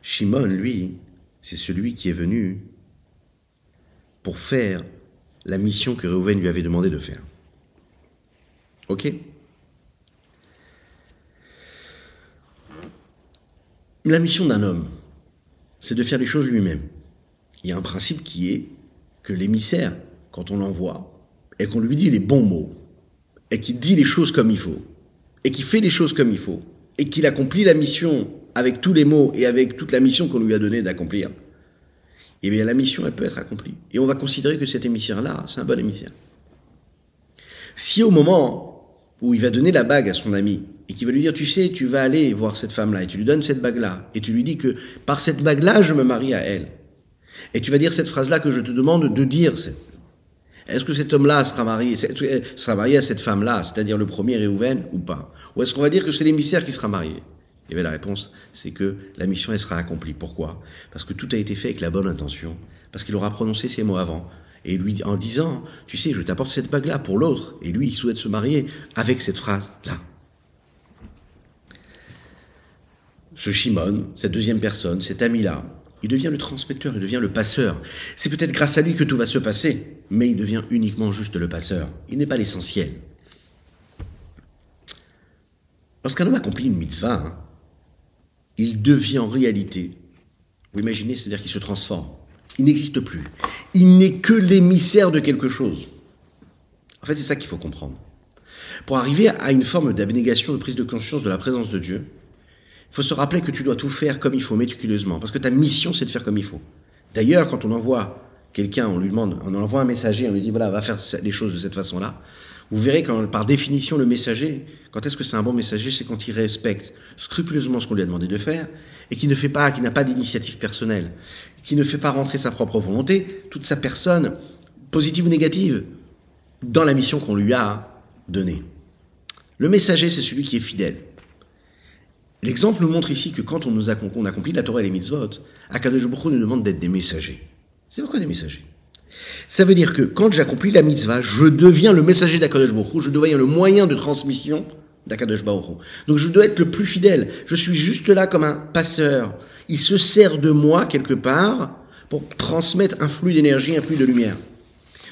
[SPEAKER 1] Shimon, lui, c'est celui qui est venu pour faire la mission que Réhouven lui avait demandé de faire. Ok? La mission d'un homme, c'est de faire les choses lui-même. Il y a un principe qui est que l'émissaire, quand on l'envoie, et qu'on lui dit les bons mots, et qu'il dit les choses comme il faut, et qu'il fait les choses comme il faut, et qu'il accomplit la mission avec tous les mots et avec toute la mission qu'on lui a donnée d'accomplir, eh bien la mission, elle peut être accomplie. Et on va considérer que cet émissaire-là, c'est un bon émissaire. Si au moment où il va donner la bague à son ami, et qu'il va lui dire, tu sais, tu vas aller voir cette femme-là, et tu lui donnes cette bague-là, et tu lui dis que par cette bague-là, je me marie à elle. Et tu vas dire cette phrase-là que je te demande de dire, est-ce que cet homme-là sera marié, sera marié à cette femme-là, c'est-à-dire le premier Réhouven, ou pas? Ou est-ce qu'on va dire que c'est l'émissaire qui sera marié? Et bien la réponse, c'est que la mission, elle sera accomplie. Pourquoi? Parce que tout a été fait avec la bonne intention, parce qu'il aura prononcé ces mots avant. Et lui, en disant, tu sais, je t'apporte cette bague-là pour l'autre, et lui, il souhaite se marier avec cette phrase-là. Ce Shimon, cette deuxième personne, cet ami-là, il devient le transmetteur, il devient le passeur. C'est peut-être grâce à lui que tout va se passer, mais il devient uniquement juste le passeur. Il n'est pas l'essentiel. Lorsqu'un homme accomplit une mitzvah, hein, il devient en réalité, vous imaginez, c'est-à-dire qu'il se transforme. Il n'existe plus. Il n'est que l'émissaire de quelque chose. En fait, c'est ça qu'il faut comprendre. Pour arriver à une forme d'abnégation, de prise de conscience de la présence de Dieu, il faut se rappeler que tu dois tout faire comme il faut, méticuleusement, parce que ta mission, c'est de faire comme il faut. D'ailleurs, quand on envoie quelqu'un, on lui demande, on envoie un messager, on lui dit, voilà, va faire les choses de cette façon-là, vous verrez quand, par définition, le messager, quand est-ce que c'est un bon messager, c'est quand il respecte scrupuleusement ce qu'on lui a demandé de faire, et qui ne fait pas, qui n'a pas d'initiative personnelle, qui ne fait pas rentrer sa propre volonté, toute sa personne, positive ou négative, dans la mission qu'on lui a donnée. Le messager, c'est celui qui est fidèle. L'exemple nous montre ici que quand on nous accomplit la Torah et les mitzvot, Akadosh Baruch nous demande d'être des messagers. C'est pourquoi des messagers? Ça veut dire que quand j'accomplis la mitzvah, je deviens le messager d'Akadosh Baruch je deviens le moyen de transmission d'Akadosh Baruch Donc je dois être le plus fidèle. Je suis juste là comme un passeur. Il se sert de moi quelque part pour transmettre un flux d'énergie, un flux de lumière.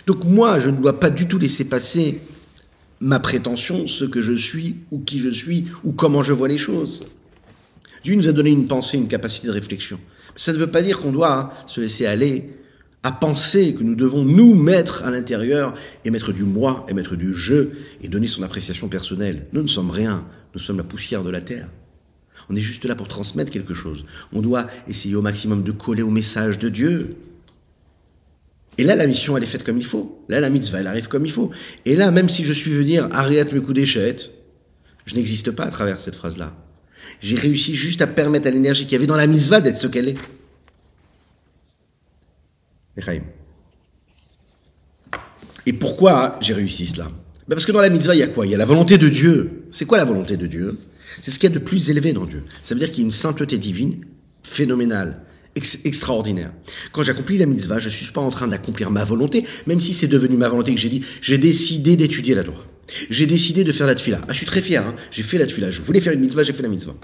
[SPEAKER 1] Donc moi, je ne dois pas du tout laisser passer ma prétention, ce que je suis, ou qui je suis, ou comment je vois les choses. Dieu nous a donné une pensée, une capacité de réflexion. Ça ne veut pas dire qu'on doit se laisser aller à penser que nous devons nous mettre à l'intérieur et mettre du moi et mettre du je et donner son appréciation personnelle. Nous ne sommes rien, nous sommes la poussière de la terre. On est juste là pour transmettre quelque chose. On doit essayer au maximum de coller au message de Dieu. Et là, la mission, elle est faite comme il faut. Là, la mitzvah, elle arrive comme il faut. Et là, même si je suis venu dire, mes coups d'échette, je n'existe pas à travers cette phrase-là. J'ai réussi juste à permettre à l'énergie qu'il y avait dans la mitzvah d'être ce qu'elle est. Et pourquoi j'ai réussi cela? Ben Parce que dans la mitzvah, il y a quoi? Il y a la volonté de Dieu. C'est quoi la volonté de Dieu? C'est ce qu'il y a de plus élevé dans Dieu. Ça veut dire qu'il y a une sainteté divine phénoménale, extraordinaire. Quand j'accomplis la mitzvah, je ne suis pas en train d'accomplir ma volonté, même si c'est devenu ma volonté que j'ai dit, j'ai décidé d'étudier la Torah. J'ai décidé de faire la tfila. Ah, je suis très fier, hein. j'ai fait la tfila. Je voulais faire une mitzvah, j'ai fait la mitzvah.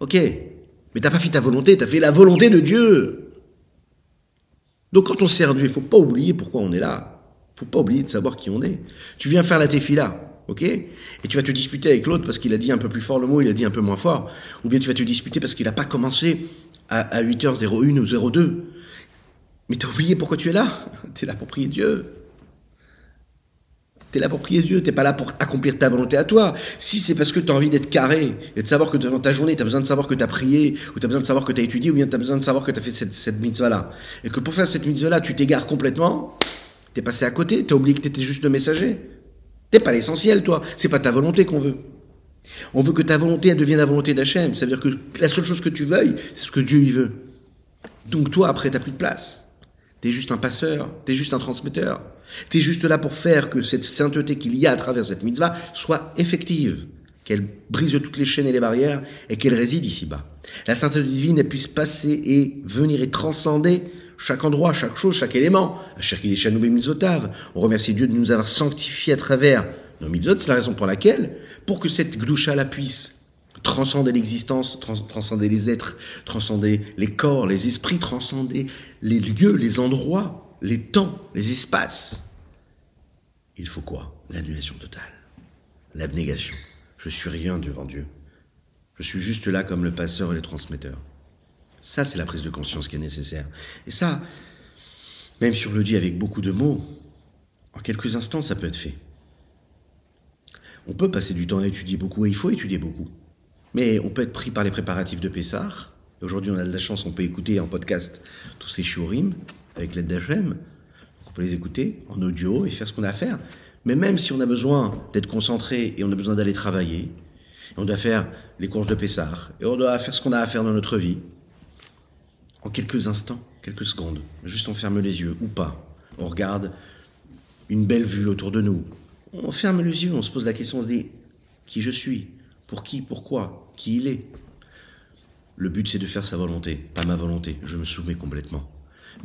[SPEAKER 1] Ok, mais t'as pas fait ta volonté, t'as fait la volonté de Dieu. Donc quand on sert Dieu, il faut pas oublier pourquoi on est là. Il faut pas oublier de savoir qui on est. Tu viens faire la tefila. ok? Et tu vas te disputer avec l'autre parce qu'il a dit un peu plus fort le mot, il a dit un peu moins fort. Ou bien tu vas te disputer parce qu'il n'a pas commencé à, à 8h01 ou 02. Mais t'as oublié pourquoi tu es là? Tu es là pour prier Dieu. T'es là pour prier Dieu, t'es pas là pour accomplir ta volonté à toi. Si c'est parce que tu as envie d'être carré et de savoir que dans ta journée, tu as besoin de savoir que tu as prié, ou tu as besoin de savoir que tu as étudié, ou bien tu as besoin de savoir que tu as fait cette, cette mitzvah-là, et que pour faire cette mitzvah-là, tu t'égares complètement, t'es passé à côté, t'as oublié que t'étais juste le messager. T'es pas l'essentiel, toi. C'est pas ta volonté qu'on veut. On veut que ta volonté elle devienne la volonté d'Hachem. Ça veut dire que la seule chose que tu veuilles, c'est ce que Dieu y veut. Donc toi, après, t'as plus de place. T'es juste un passeur, t'es juste un transmetteur. T'es juste là pour faire que cette sainteté qu'il y a à travers cette mitzvah soit effective, qu'elle brise toutes les chaînes et les barrières et qu'elle réside ici-bas. La sainteté divine, elle puisse passer et venir et transcender chaque endroit, chaque chose, chaque élément. On remercie Dieu de nous avoir sanctifiés à travers nos mitzvot. C'est la raison pour laquelle, pour que cette gdusha la puisse transcender l'existence, transcender les êtres, transcender les corps, les esprits, transcender les lieux, les endroits, les temps, les espaces. Il faut quoi? L'annulation totale, l'abnégation. Je suis rien devant Dieu. Je suis juste là comme le passeur et le transmetteur. Ça, c'est la prise de conscience qui est nécessaire. Et ça, même si on le dit avec beaucoup de mots, en quelques instants, ça peut être fait. On peut passer du temps à étudier beaucoup, et il faut étudier beaucoup. Mais on peut être pris par les préparatifs de Pessah. Aujourd'hui, on a de la chance, on peut écouter en podcast tous ces shurim avec l'aide d'Hachem. On peut les écouter en audio et faire ce qu'on a à faire. Mais même si on a besoin d'être concentré et on a besoin d'aller travailler, on doit faire les courses de Pessah, et on doit faire ce qu'on a à faire dans notre vie, en quelques instants, quelques secondes, juste on ferme les yeux ou pas, on regarde une belle vue autour de nous, on ferme les yeux, on se pose la question, on se dit qui je suis, pour qui, pourquoi, qui il est? Le but c'est de faire sa volonté, pas ma volonté, je me soumets complètement.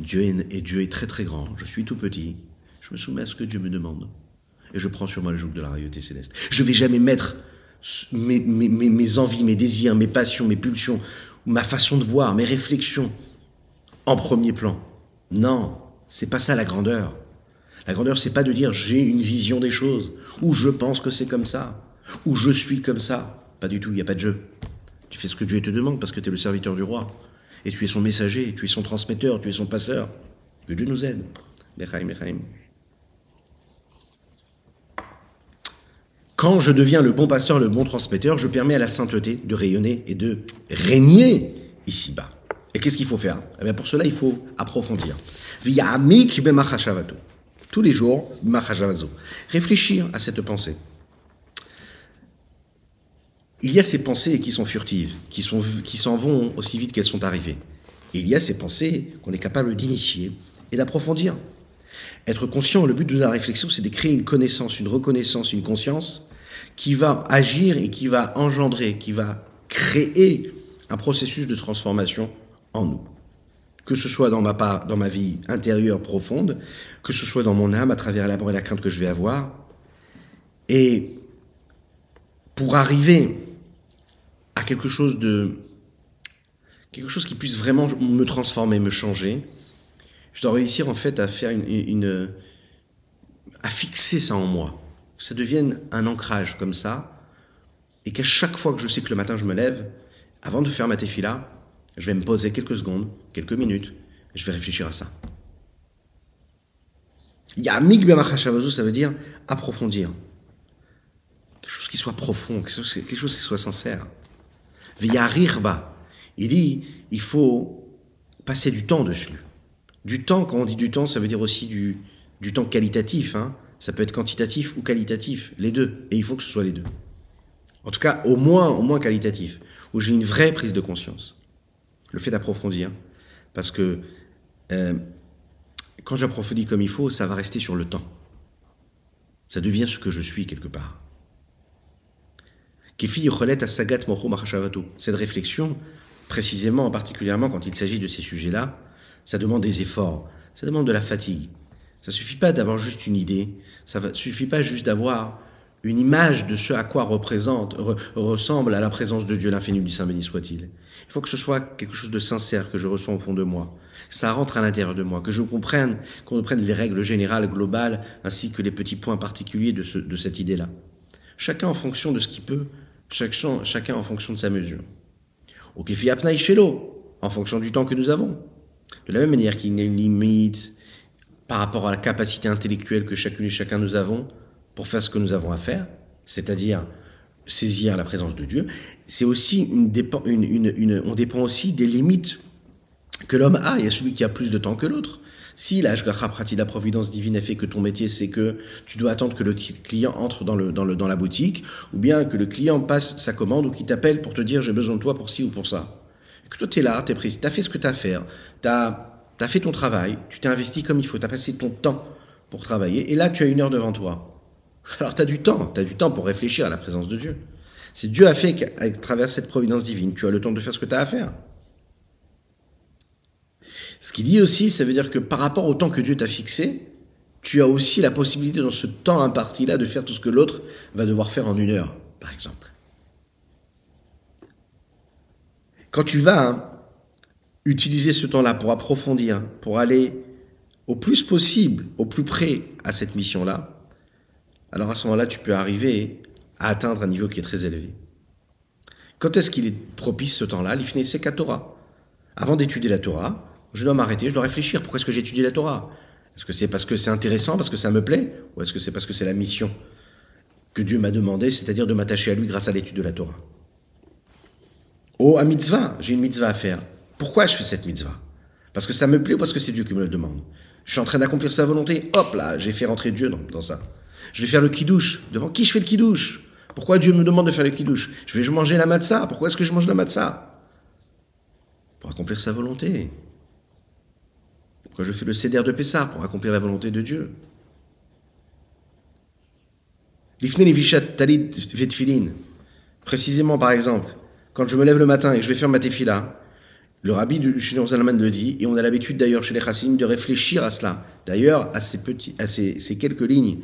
[SPEAKER 1] Dieu est, et Dieu est très très grand, je suis tout petit, je me soumets à ce que Dieu me demande. Et je prends sur moi le joug de la royauté céleste. Je vais jamais mettre mes, mes, mes envies, mes désirs, mes passions, mes pulsions, ma façon de voir, mes réflexions en premier plan. Non, c'est pas ça la grandeur. La grandeur, c'est pas de dire j'ai une vision des choses, ou je pense que c'est comme ça, ou je suis comme ça. Pas du tout, il n'y a pas de jeu. Tu fais ce que Dieu te demande parce que tu es le serviteur du roi. Et tu es son messager, tu es son transmetteur, tu es son passeur. Que Dieu nous aide. Quand je deviens le bon passeur, le bon transmetteur, je permets à la sainteté de rayonner et de régner ici-bas. Et qu'est-ce qu'il faut faire? Eh bien Pour cela, il faut approfondir. Tous les jours, réfléchir à cette pensée. Il y a ces pensées qui sont furtives, qui s'en qui vont aussi vite qu'elles sont arrivées. Et il y a ces pensées qu'on est capable d'initier et d'approfondir. Être conscient, le but de la réflexion, c'est de créer une connaissance, une reconnaissance, une conscience qui va agir et qui va engendrer, qui va créer un processus de transformation en nous. Que ce soit dans ma, part, dans ma vie intérieure profonde, que ce soit dans mon âme à travers l'amour et la crainte que je vais avoir. Et pour arriver à quelque chose de quelque chose qui puisse vraiment me transformer, me changer, je dois réussir en fait à faire une, une à fixer ça en moi, que ça devienne un ancrage comme ça, et qu'à chaque fois que je sais que le matin je me lève, avant de faire ma téfila, je vais me poser quelques secondes, quelques minutes, et je vais réfléchir à ça. Yamik ça veut dire approfondir. Quelque chose qui soit profond, quelque chose, qui soit sincère. Viyarirba, il dit, il faut passer du temps dessus. Du temps, quand on dit du temps, ça veut dire aussi du, du temps qualitatif. Hein. Ça peut être quantitatif ou qualitatif, les deux. Et il faut que ce soit les deux. En tout cas, au moins, au moins qualitatif, où j'ai une vraie prise de conscience le fait d'approfondir, parce que euh, quand j'approfondis comme il faut, ça va rester sur le temps. Ça devient ce que je suis quelque part. Cette réflexion, précisément, particulièrement quand il s'agit de ces sujets-là, ça demande des efforts, ça demande de la fatigue. Ça suffit pas d'avoir juste une idée, ça suffit pas juste d'avoir une image de ce à quoi ressemble à la présence de Dieu, l'infini du Saint béni soit-il. Il faut que ce soit quelque chose de sincère que je ressens au fond de moi. Ça rentre à l'intérieur de moi, que je comprenne, qu'on prenne les règles générales, globales, ainsi que les petits points particuliers de cette idée-là. Chacun en fonction de ce qu'il peut, chacun, en fonction de sa mesure. Au kefi apnaï en fonction du temps que nous avons. De la même manière qu'il y a une limite par rapport à la capacité intellectuelle que chacune et chacun nous avons pour faire ce que nous avons à faire, c'est-à-dire saisir la présence de Dieu, c'est aussi une, une, on dépend aussi des limites que l'homme a. Il y a celui qui a plus de temps que l'autre. Si la pratique la providence divine a fait que ton métier c'est que tu dois attendre que le client entre dans, le, dans, le, dans la boutique, ou bien que le client passe sa commande ou qu'il t'appelle pour te dire j'ai besoin de toi pour ci ou pour ça. Et que toi tu là, tu es as fait ce que tu as à faire, tu as, fait ton travail, tu t'es investi comme il faut, tu as passé ton temps pour travailler, et là tu as une heure devant toi. Alors tu as du temps, tu as du temps pour réfléchir à la présence de Dieu. C'est Dieu a fait qu'à travers cette providence divine, tu as le temps de faire ce que tu as à faire. Ce qui dit aussi, ça veut dire que par rapport au temps que Dieu t'a fixé, tu as aussi la possibilité dans ce temps imparti-là de faire tout ce que l'autre va devoir faire en une heure, par exemple. Quand tu vas hein, utiliser ce temps-là pour approfondir, pour aller au plus possible, au plus près à cette mission-là, alors à ce moment-là, tu peux arriver à atteindre un niveau qui est très élevé. Quand est-ce qu'il est propice ce temps-là? L'Ifné Torah. Avant d'étudier la Torah, je dois m'arrêter, je dois réfléchir. Pourquoi est-ce que j'étudie la Torah? Est-ce que c'est parce que c'est intéressant, parce que ça me plaît? Ou est-ce que c'est parce que c'est la mission que Dieu m'a demandé, c'est-à-dire de m'attacher à lui grâce à l'étude de la Torah? Oh, à mitzvah, j'ai une mitzvah à faire. Pourquoi je fais cette mitzvah? Parce que ça me plaît ou parce que c'est Dieu qui me le demande? Je suis en train d'accomplir sa volonté. Hop là, j'ai fait rentrer Dieu dans, dans, ça. Je vais faire le kidouche. Devant qui je fais le kidouche? Pourquoi Dieu me demande de faire le kidouche? Je vais manger la matzah. Pourquoi est-ce que je mange la matzah? Pour accomplir sa volonté. Pourquoi je fais le céder de Pessah pour accomplir la volonté de Dieu Précisément, par exemple, quand je me lève le matin et que je vais faire ma tefila, le rabbi du Zalman le dit, et on a l'habitude d'ailleurs chez les Chassim de réfléchir à cela. D'ailleurs, à ces petits, à ces, quelques lignes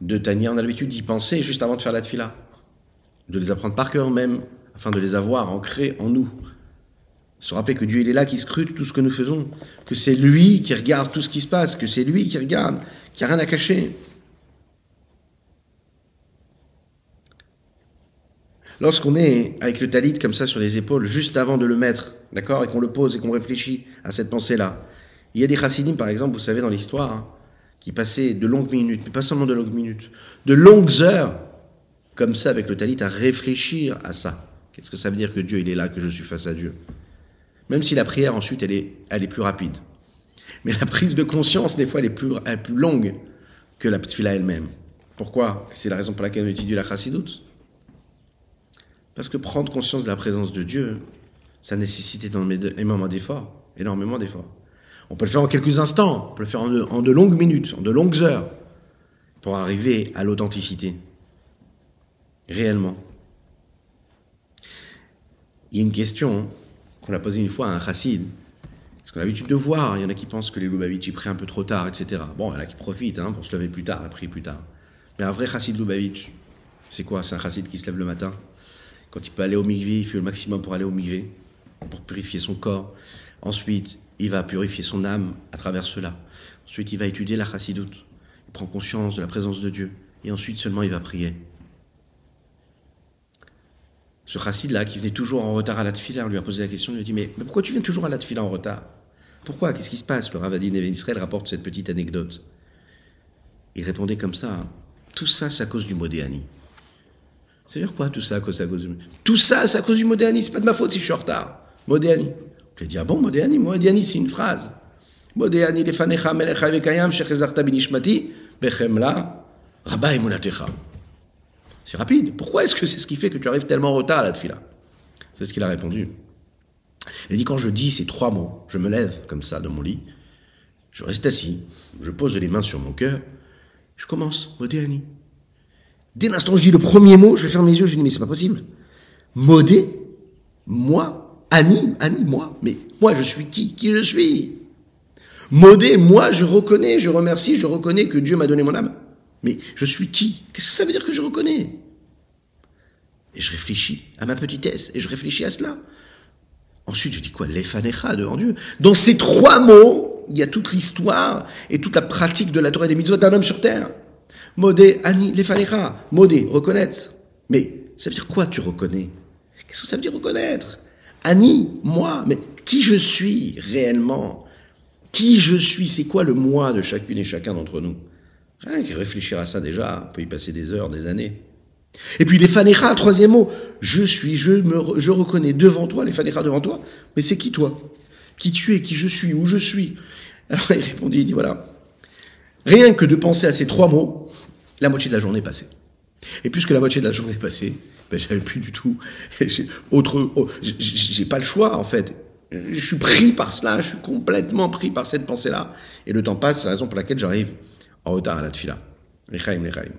[SPEAKER 1] de Tania, on a l'habitude d'y penser juste avant de faire la tefila. De les apprendre par cœur même, afin de les avoir ancrés en nous se rappeler que Dieu il est là qui scrute tout ce que nous faisons, que c'est lui qui regarde tout ce qui se passe, que c'est lui qui regarde, qui a rien à cacher. Lorsqu'on est avec le talit comme ça sur les épaules, juste avant de le mettre, d'accord, et qu'on le pose et qu'on réfléchit à cette pensée-là, il y a des chassidim, par exemple, vous savez, dans l'histoire, hein, qui passaient de longues minutes, mais pas seulement de longues minutes, de longues heures, comme ça, avec le talit, à réfléchir à ça. Qu'est-ce que ça veut dire que Dieu, il est là, que je suis face à Dieu? Même si la prière ensuite elle est, elle est plus rapide. Mais la prise de conscience, des fois, elle est plus, longue que la tfila elle-même. Pourquoi? C'est la raison pour laquelle on étudie la chassidoute. Parce que prendre conscience de la présence de Dieu, ça nécessite énormément d'efforts, énormément d'efforts. On peut le faire en quelques instants, on peut le faire en de, en de longues minutes, en de longues heures, pour arriver à l'authenticité. Réellement. Il y a une question on l'a posé une fois à un chassid. Parce qu'on a l'habitude de voir, il y en a qui pensent que les Lubavitch, prient un peu trop tard, etc. Bon, il y en a qui profitent hein, pour se lever plus tard prier plus tard. Mais un vrai chassid Lubavitch, c'est quoi? C'est un chassid qui se lève le matin. Quand il peut aller au mikvé, il fait le maximum pour aller au mikvé, pour purifier son corps. Ensuite, il va purifier son âme à travers cela. Ensuite, il va étudier la chassidoute. Il prend conscience de la présence de Dieu. Et ensuite seulement, il va prier ce chassid là qui venait toujours en retard à la tfila, on lui a posé la question, il lui a dit mais, pourquoi tu viens toujours à la tfila en retard? Pourquoi? Qu'est-ce qui se passe? Le Ravadin Even Israël rapporte cette petite anecdote. Il répondait comme ça tout ça c'est à cause du modéani. C'est-à-dire quoi tout ça à cause, du Tout ça c'est à cause du modéani, c'est pas de ma faute si je suis en retard. Modéani. Je lui ai dit ah bon modéani Modéani c'est une phrase. Modéani vekayam shechezarta binishmati bechemla rabba emunatecha. C'est rapide. Pourquoi est-ce que c'est ce qui fait que tu arrives tellement en retard à la tfila C'est ce qu'il a répondu. Il dit quand je dis ces trois mots, je me lève comme ça de mon lit, je reste assis, je pose les mains sur mon cœur, je commence, modé Dès l'instant où je dis le premier mot, je ferme les yeux, je dis mais c'est pas possible. Modé, moi, Annie, Annie, moi, mais moi je suis qui? Qui je suis? Modé, moi je reconnais, je remercie, je reconnais que Dieu m'a donné mon âme. Mais je suis qui? Qu'est-ce que ça veut dire que je reconnais? Et je réfléchis à ma petitesse, et je réfléchis à cela. Ensuite, je dis quoi? L'efanecha devant Dieu. Dans ces trois mots, il y a toute l'histoire et toute la pratique de la Torah et des mitzvot d'un homme sur terre. Modé, Ani, Lefanecha. Modé, reconnaître. Mais ça veut dire quoi tu reconnais? Qu'est-ce que ça veut dire reconnaître? Annie, moi, mais qui je suis réellement? Qui je suis? C'est quoi le moi de chacune et chacun d'entre nous? Rien que réfléchir à ça déjà, on peut y passer des heures, des années. Et puis les fanéras, troisième mot, je suis, je me, je reconnais devant toi, les fanéras devant toi, mais c'est qui toi? Qui tu es, qui je suis, où je suis? Alors il répondit, il dit voilà, rien que de penser à ces trois mots, la moitié de la journée est passée. Et puisque la moitié de la journée est passée, ben, j'avais plus du tout autre, oh, j'ai pas le choix en fait. Je suis pris par cela, je suis complètement pris par cette pensée-là. Et le temps passe, c'est la raison pour laquelle j'arrive en retard à la tfila. Lechaim, lechaim.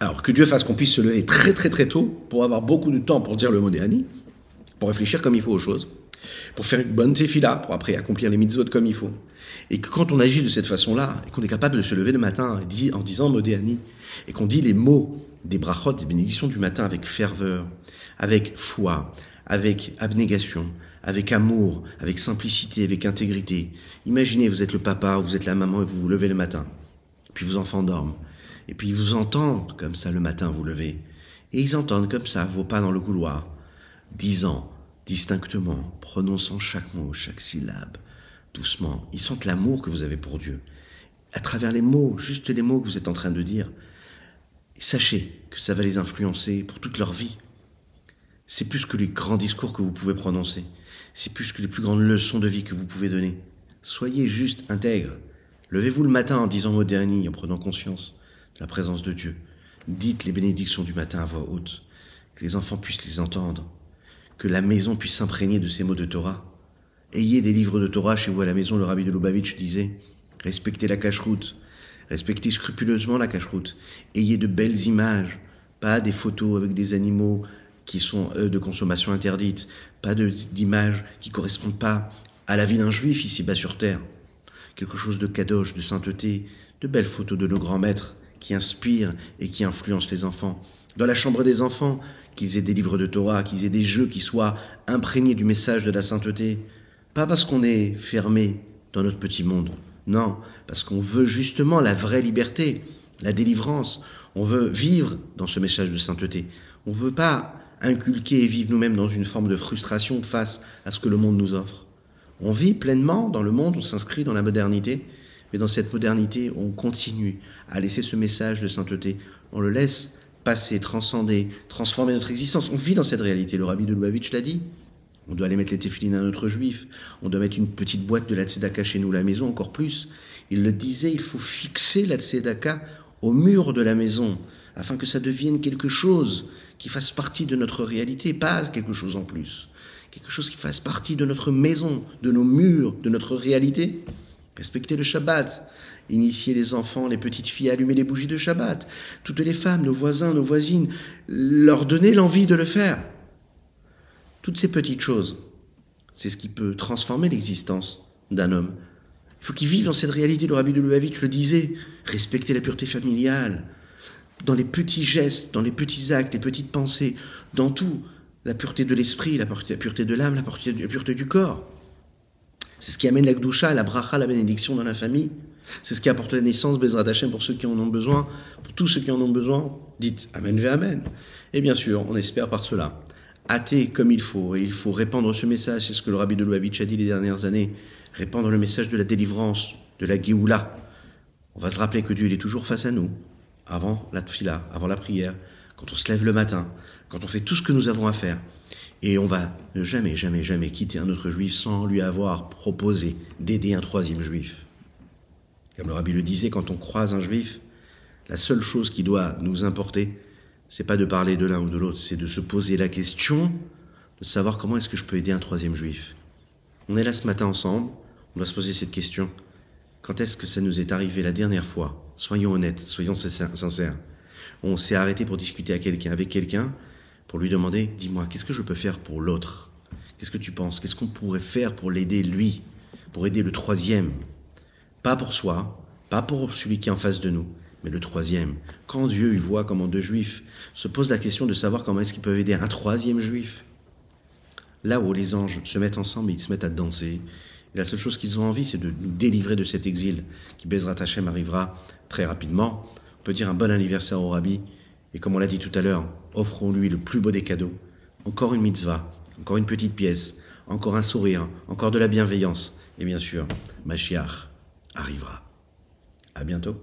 [SPEAKER 1] Alors, que Dieu fasse qu'on puisse se lever très très très tôt pour avoir beaucoup de temps pour dire le mot d'Ani, pour réfléchir comme il faut aux choses, pour faire une bonne tefila, pour après accomplir les mitzvot comme il faut. Et que quand on agit de cette façon-là, et qu'on est capable de se lever le matin en disant modéani, et qu'on dit les mots des brachot, des bénédictions du matin avec ferveur, avec foi, avec abnégation, avec amour, avec simplicité, avec intégrité. Imaginez, vous êtes le papa, vous êtes la maman et vous vous levez le matin. Puis vos enfants dorment. Et puis ils vous entendent comme ça le matin vous levez. Et ils entendent comme ça vos pas dans le couloir, disant distinctement, prononçant chaque mot, chaque syllabe, doucement. Ils sentent l'amour que vous avez pour Dieu. À travers les mots, juste les mots que vous êtes en train de dire, sachez que ça va les influencer pour toute leur vie. C'est plus que les grands discours que vous pouvez prononcer. C'est plus que les plus grandes leçons de vie que vous pouvez donner. Soyez juste intègre. Levez-vous le matin en disant vos derniers, en prenant conscience de la présence de Dieu. Dites les bénédictions du matin à voix haute, que les enfants puissent les entendre, que la maison puisse s'imprégner de ces mots de Torah. Ayez des livres de Torah chez vous à la maison, le rabbi de Lubavitch disait, respectez la cache-route, respectez scrupuleusement la cache-route, ayez de belles images, pas des photos avec des animaux qui sont eux de consommation interdite, pas d'images qui correspondent pas à la vie d'un juif ici-bas sur terre. Quelque chose de kadosh, de sainteté, de belles photos de nos grands maîtres qui inspirent et qui influencent les enfants. Dans la chambre des enfants, qu'ils aient des livres de Torah, qu'ils aient des jeux qui soient imprégnés du message de la sainteté. Pas parce qu'on est fermé dans notre petit monde. Non, parce qu'on veut justement la vraie liberté, la délivrance. On veut vivre dans ce message de sainteté. On ne veut pas inculquer et vivre nous-mêmes dans une forme de frustration face à ce que le monde nous offre. On vit pleinement dans le monde, on s'inscrit dans la modernité, mais dans cette modernité, on continue à laisser ce message de sainteté. On le laisse passer, transcender, transformer notre existence. On vit dans cette réalité. Le rabbi de Lubavitch l'a dit. On doit aller mettre les téfilines à notre juif. On doit mettre une petite boîte de la tzedaka chez nous, la maison, encore plus. Il le disait, il faut fixer la tzedaka au mur de la maison, afin que ça devienne quelque chose qui fasse partie de notre réalité, pas quelque chose en plus. Quelque chose qui fasse partie de notre maison, de nos murs, de notre réalité. Respecter le Shabbat, initier les enfants, les petites filles à allumer les bougies de Shabbat, toutes les femmes, nos voisins, nos voisines, leur donner l'envie de le faire. Toutes ces petites choses, c'est ce qui peut transformer l'existence d'un homme. Il faut qu'il vive dans cette réalité. Le rabbi de Lubavitch le disait. Respecter la pureté familiale. Dans les petits gestes, dans les petits actes, les petites pensées, dans tout. La pureté de l'esprit, la pureté de l'âme, la pureté du corps. C'est ce qui amène la gdoucha, la bracha, la bénédiction dans la famille. C'est ce qui apporte la naissance, Bezrat Hashem, pour ceux qui en ont besoin, pour tous ceux qui en ont besoin. Dites Amen, ve Amen. Et bien sûr, on espère par cela hâter comme il faut, et il faut répandre ce message, c'est ce que le rabbi de Louavitch a dit les dernières années, répandre le message de la délivrance, de la Géoula. On va se rappeler que Dieu est toujours face à nous, avant la tfila, avant la prière, quand on se lève le matin, quand on fait tout ce que nous avons à faire. Et on va ne jamais, jamais, jamais quitter un autre juif sans lui avoir proposé d'aider un troisième juif. Comme le rabbi le disait, quand on croise un juif, la seule chose qui doit nous importer, c'est pas de parler de l'un ou de l'autre, c'est de se poser la question de savoir comment est-ce que je peux aider un troisième juif. On est là ce matin ensemble, on doit se poser cette question. Quand est-ce que ça nous est arrivé la dernière fois? Soyons honnêtes, soyons sincères. On s'est arrêté pour discuter à quelqu'un, avec quelqu'un, pour lui demander, dis-moi, qu'est-ce que je peux faire pour l'autre? Qu'est-ce que tu penses? Qu'est-ce qu'on pourrait faire pour l'aider lui? Pour aider le troisième? Pas pour soi, pas pour celui qui est en face de nous, mais le troisième, quand Dieu voit comment deux juifs se posent la question de savoir comment est-ce qu'ils peuvent aider un troisième juif, là où les anges se mettent ensemble et ils se mettent à danser, Et la seule chose qu'ils ont envie, c'est de nous délivrer de cet exil qui, Bezrat Hashem, arrivera très rapidement. On peut dire un bon anniversaire au Rabbi. Et comme on l'a dit tout à l'heure, offrons-lui le plus beau des cadeaux. Encore une mitzvah, encore une petite pièce, encore un sourire, encore de la bienveillance. Et bien sûr, Mashiach arrivera. À bientôt.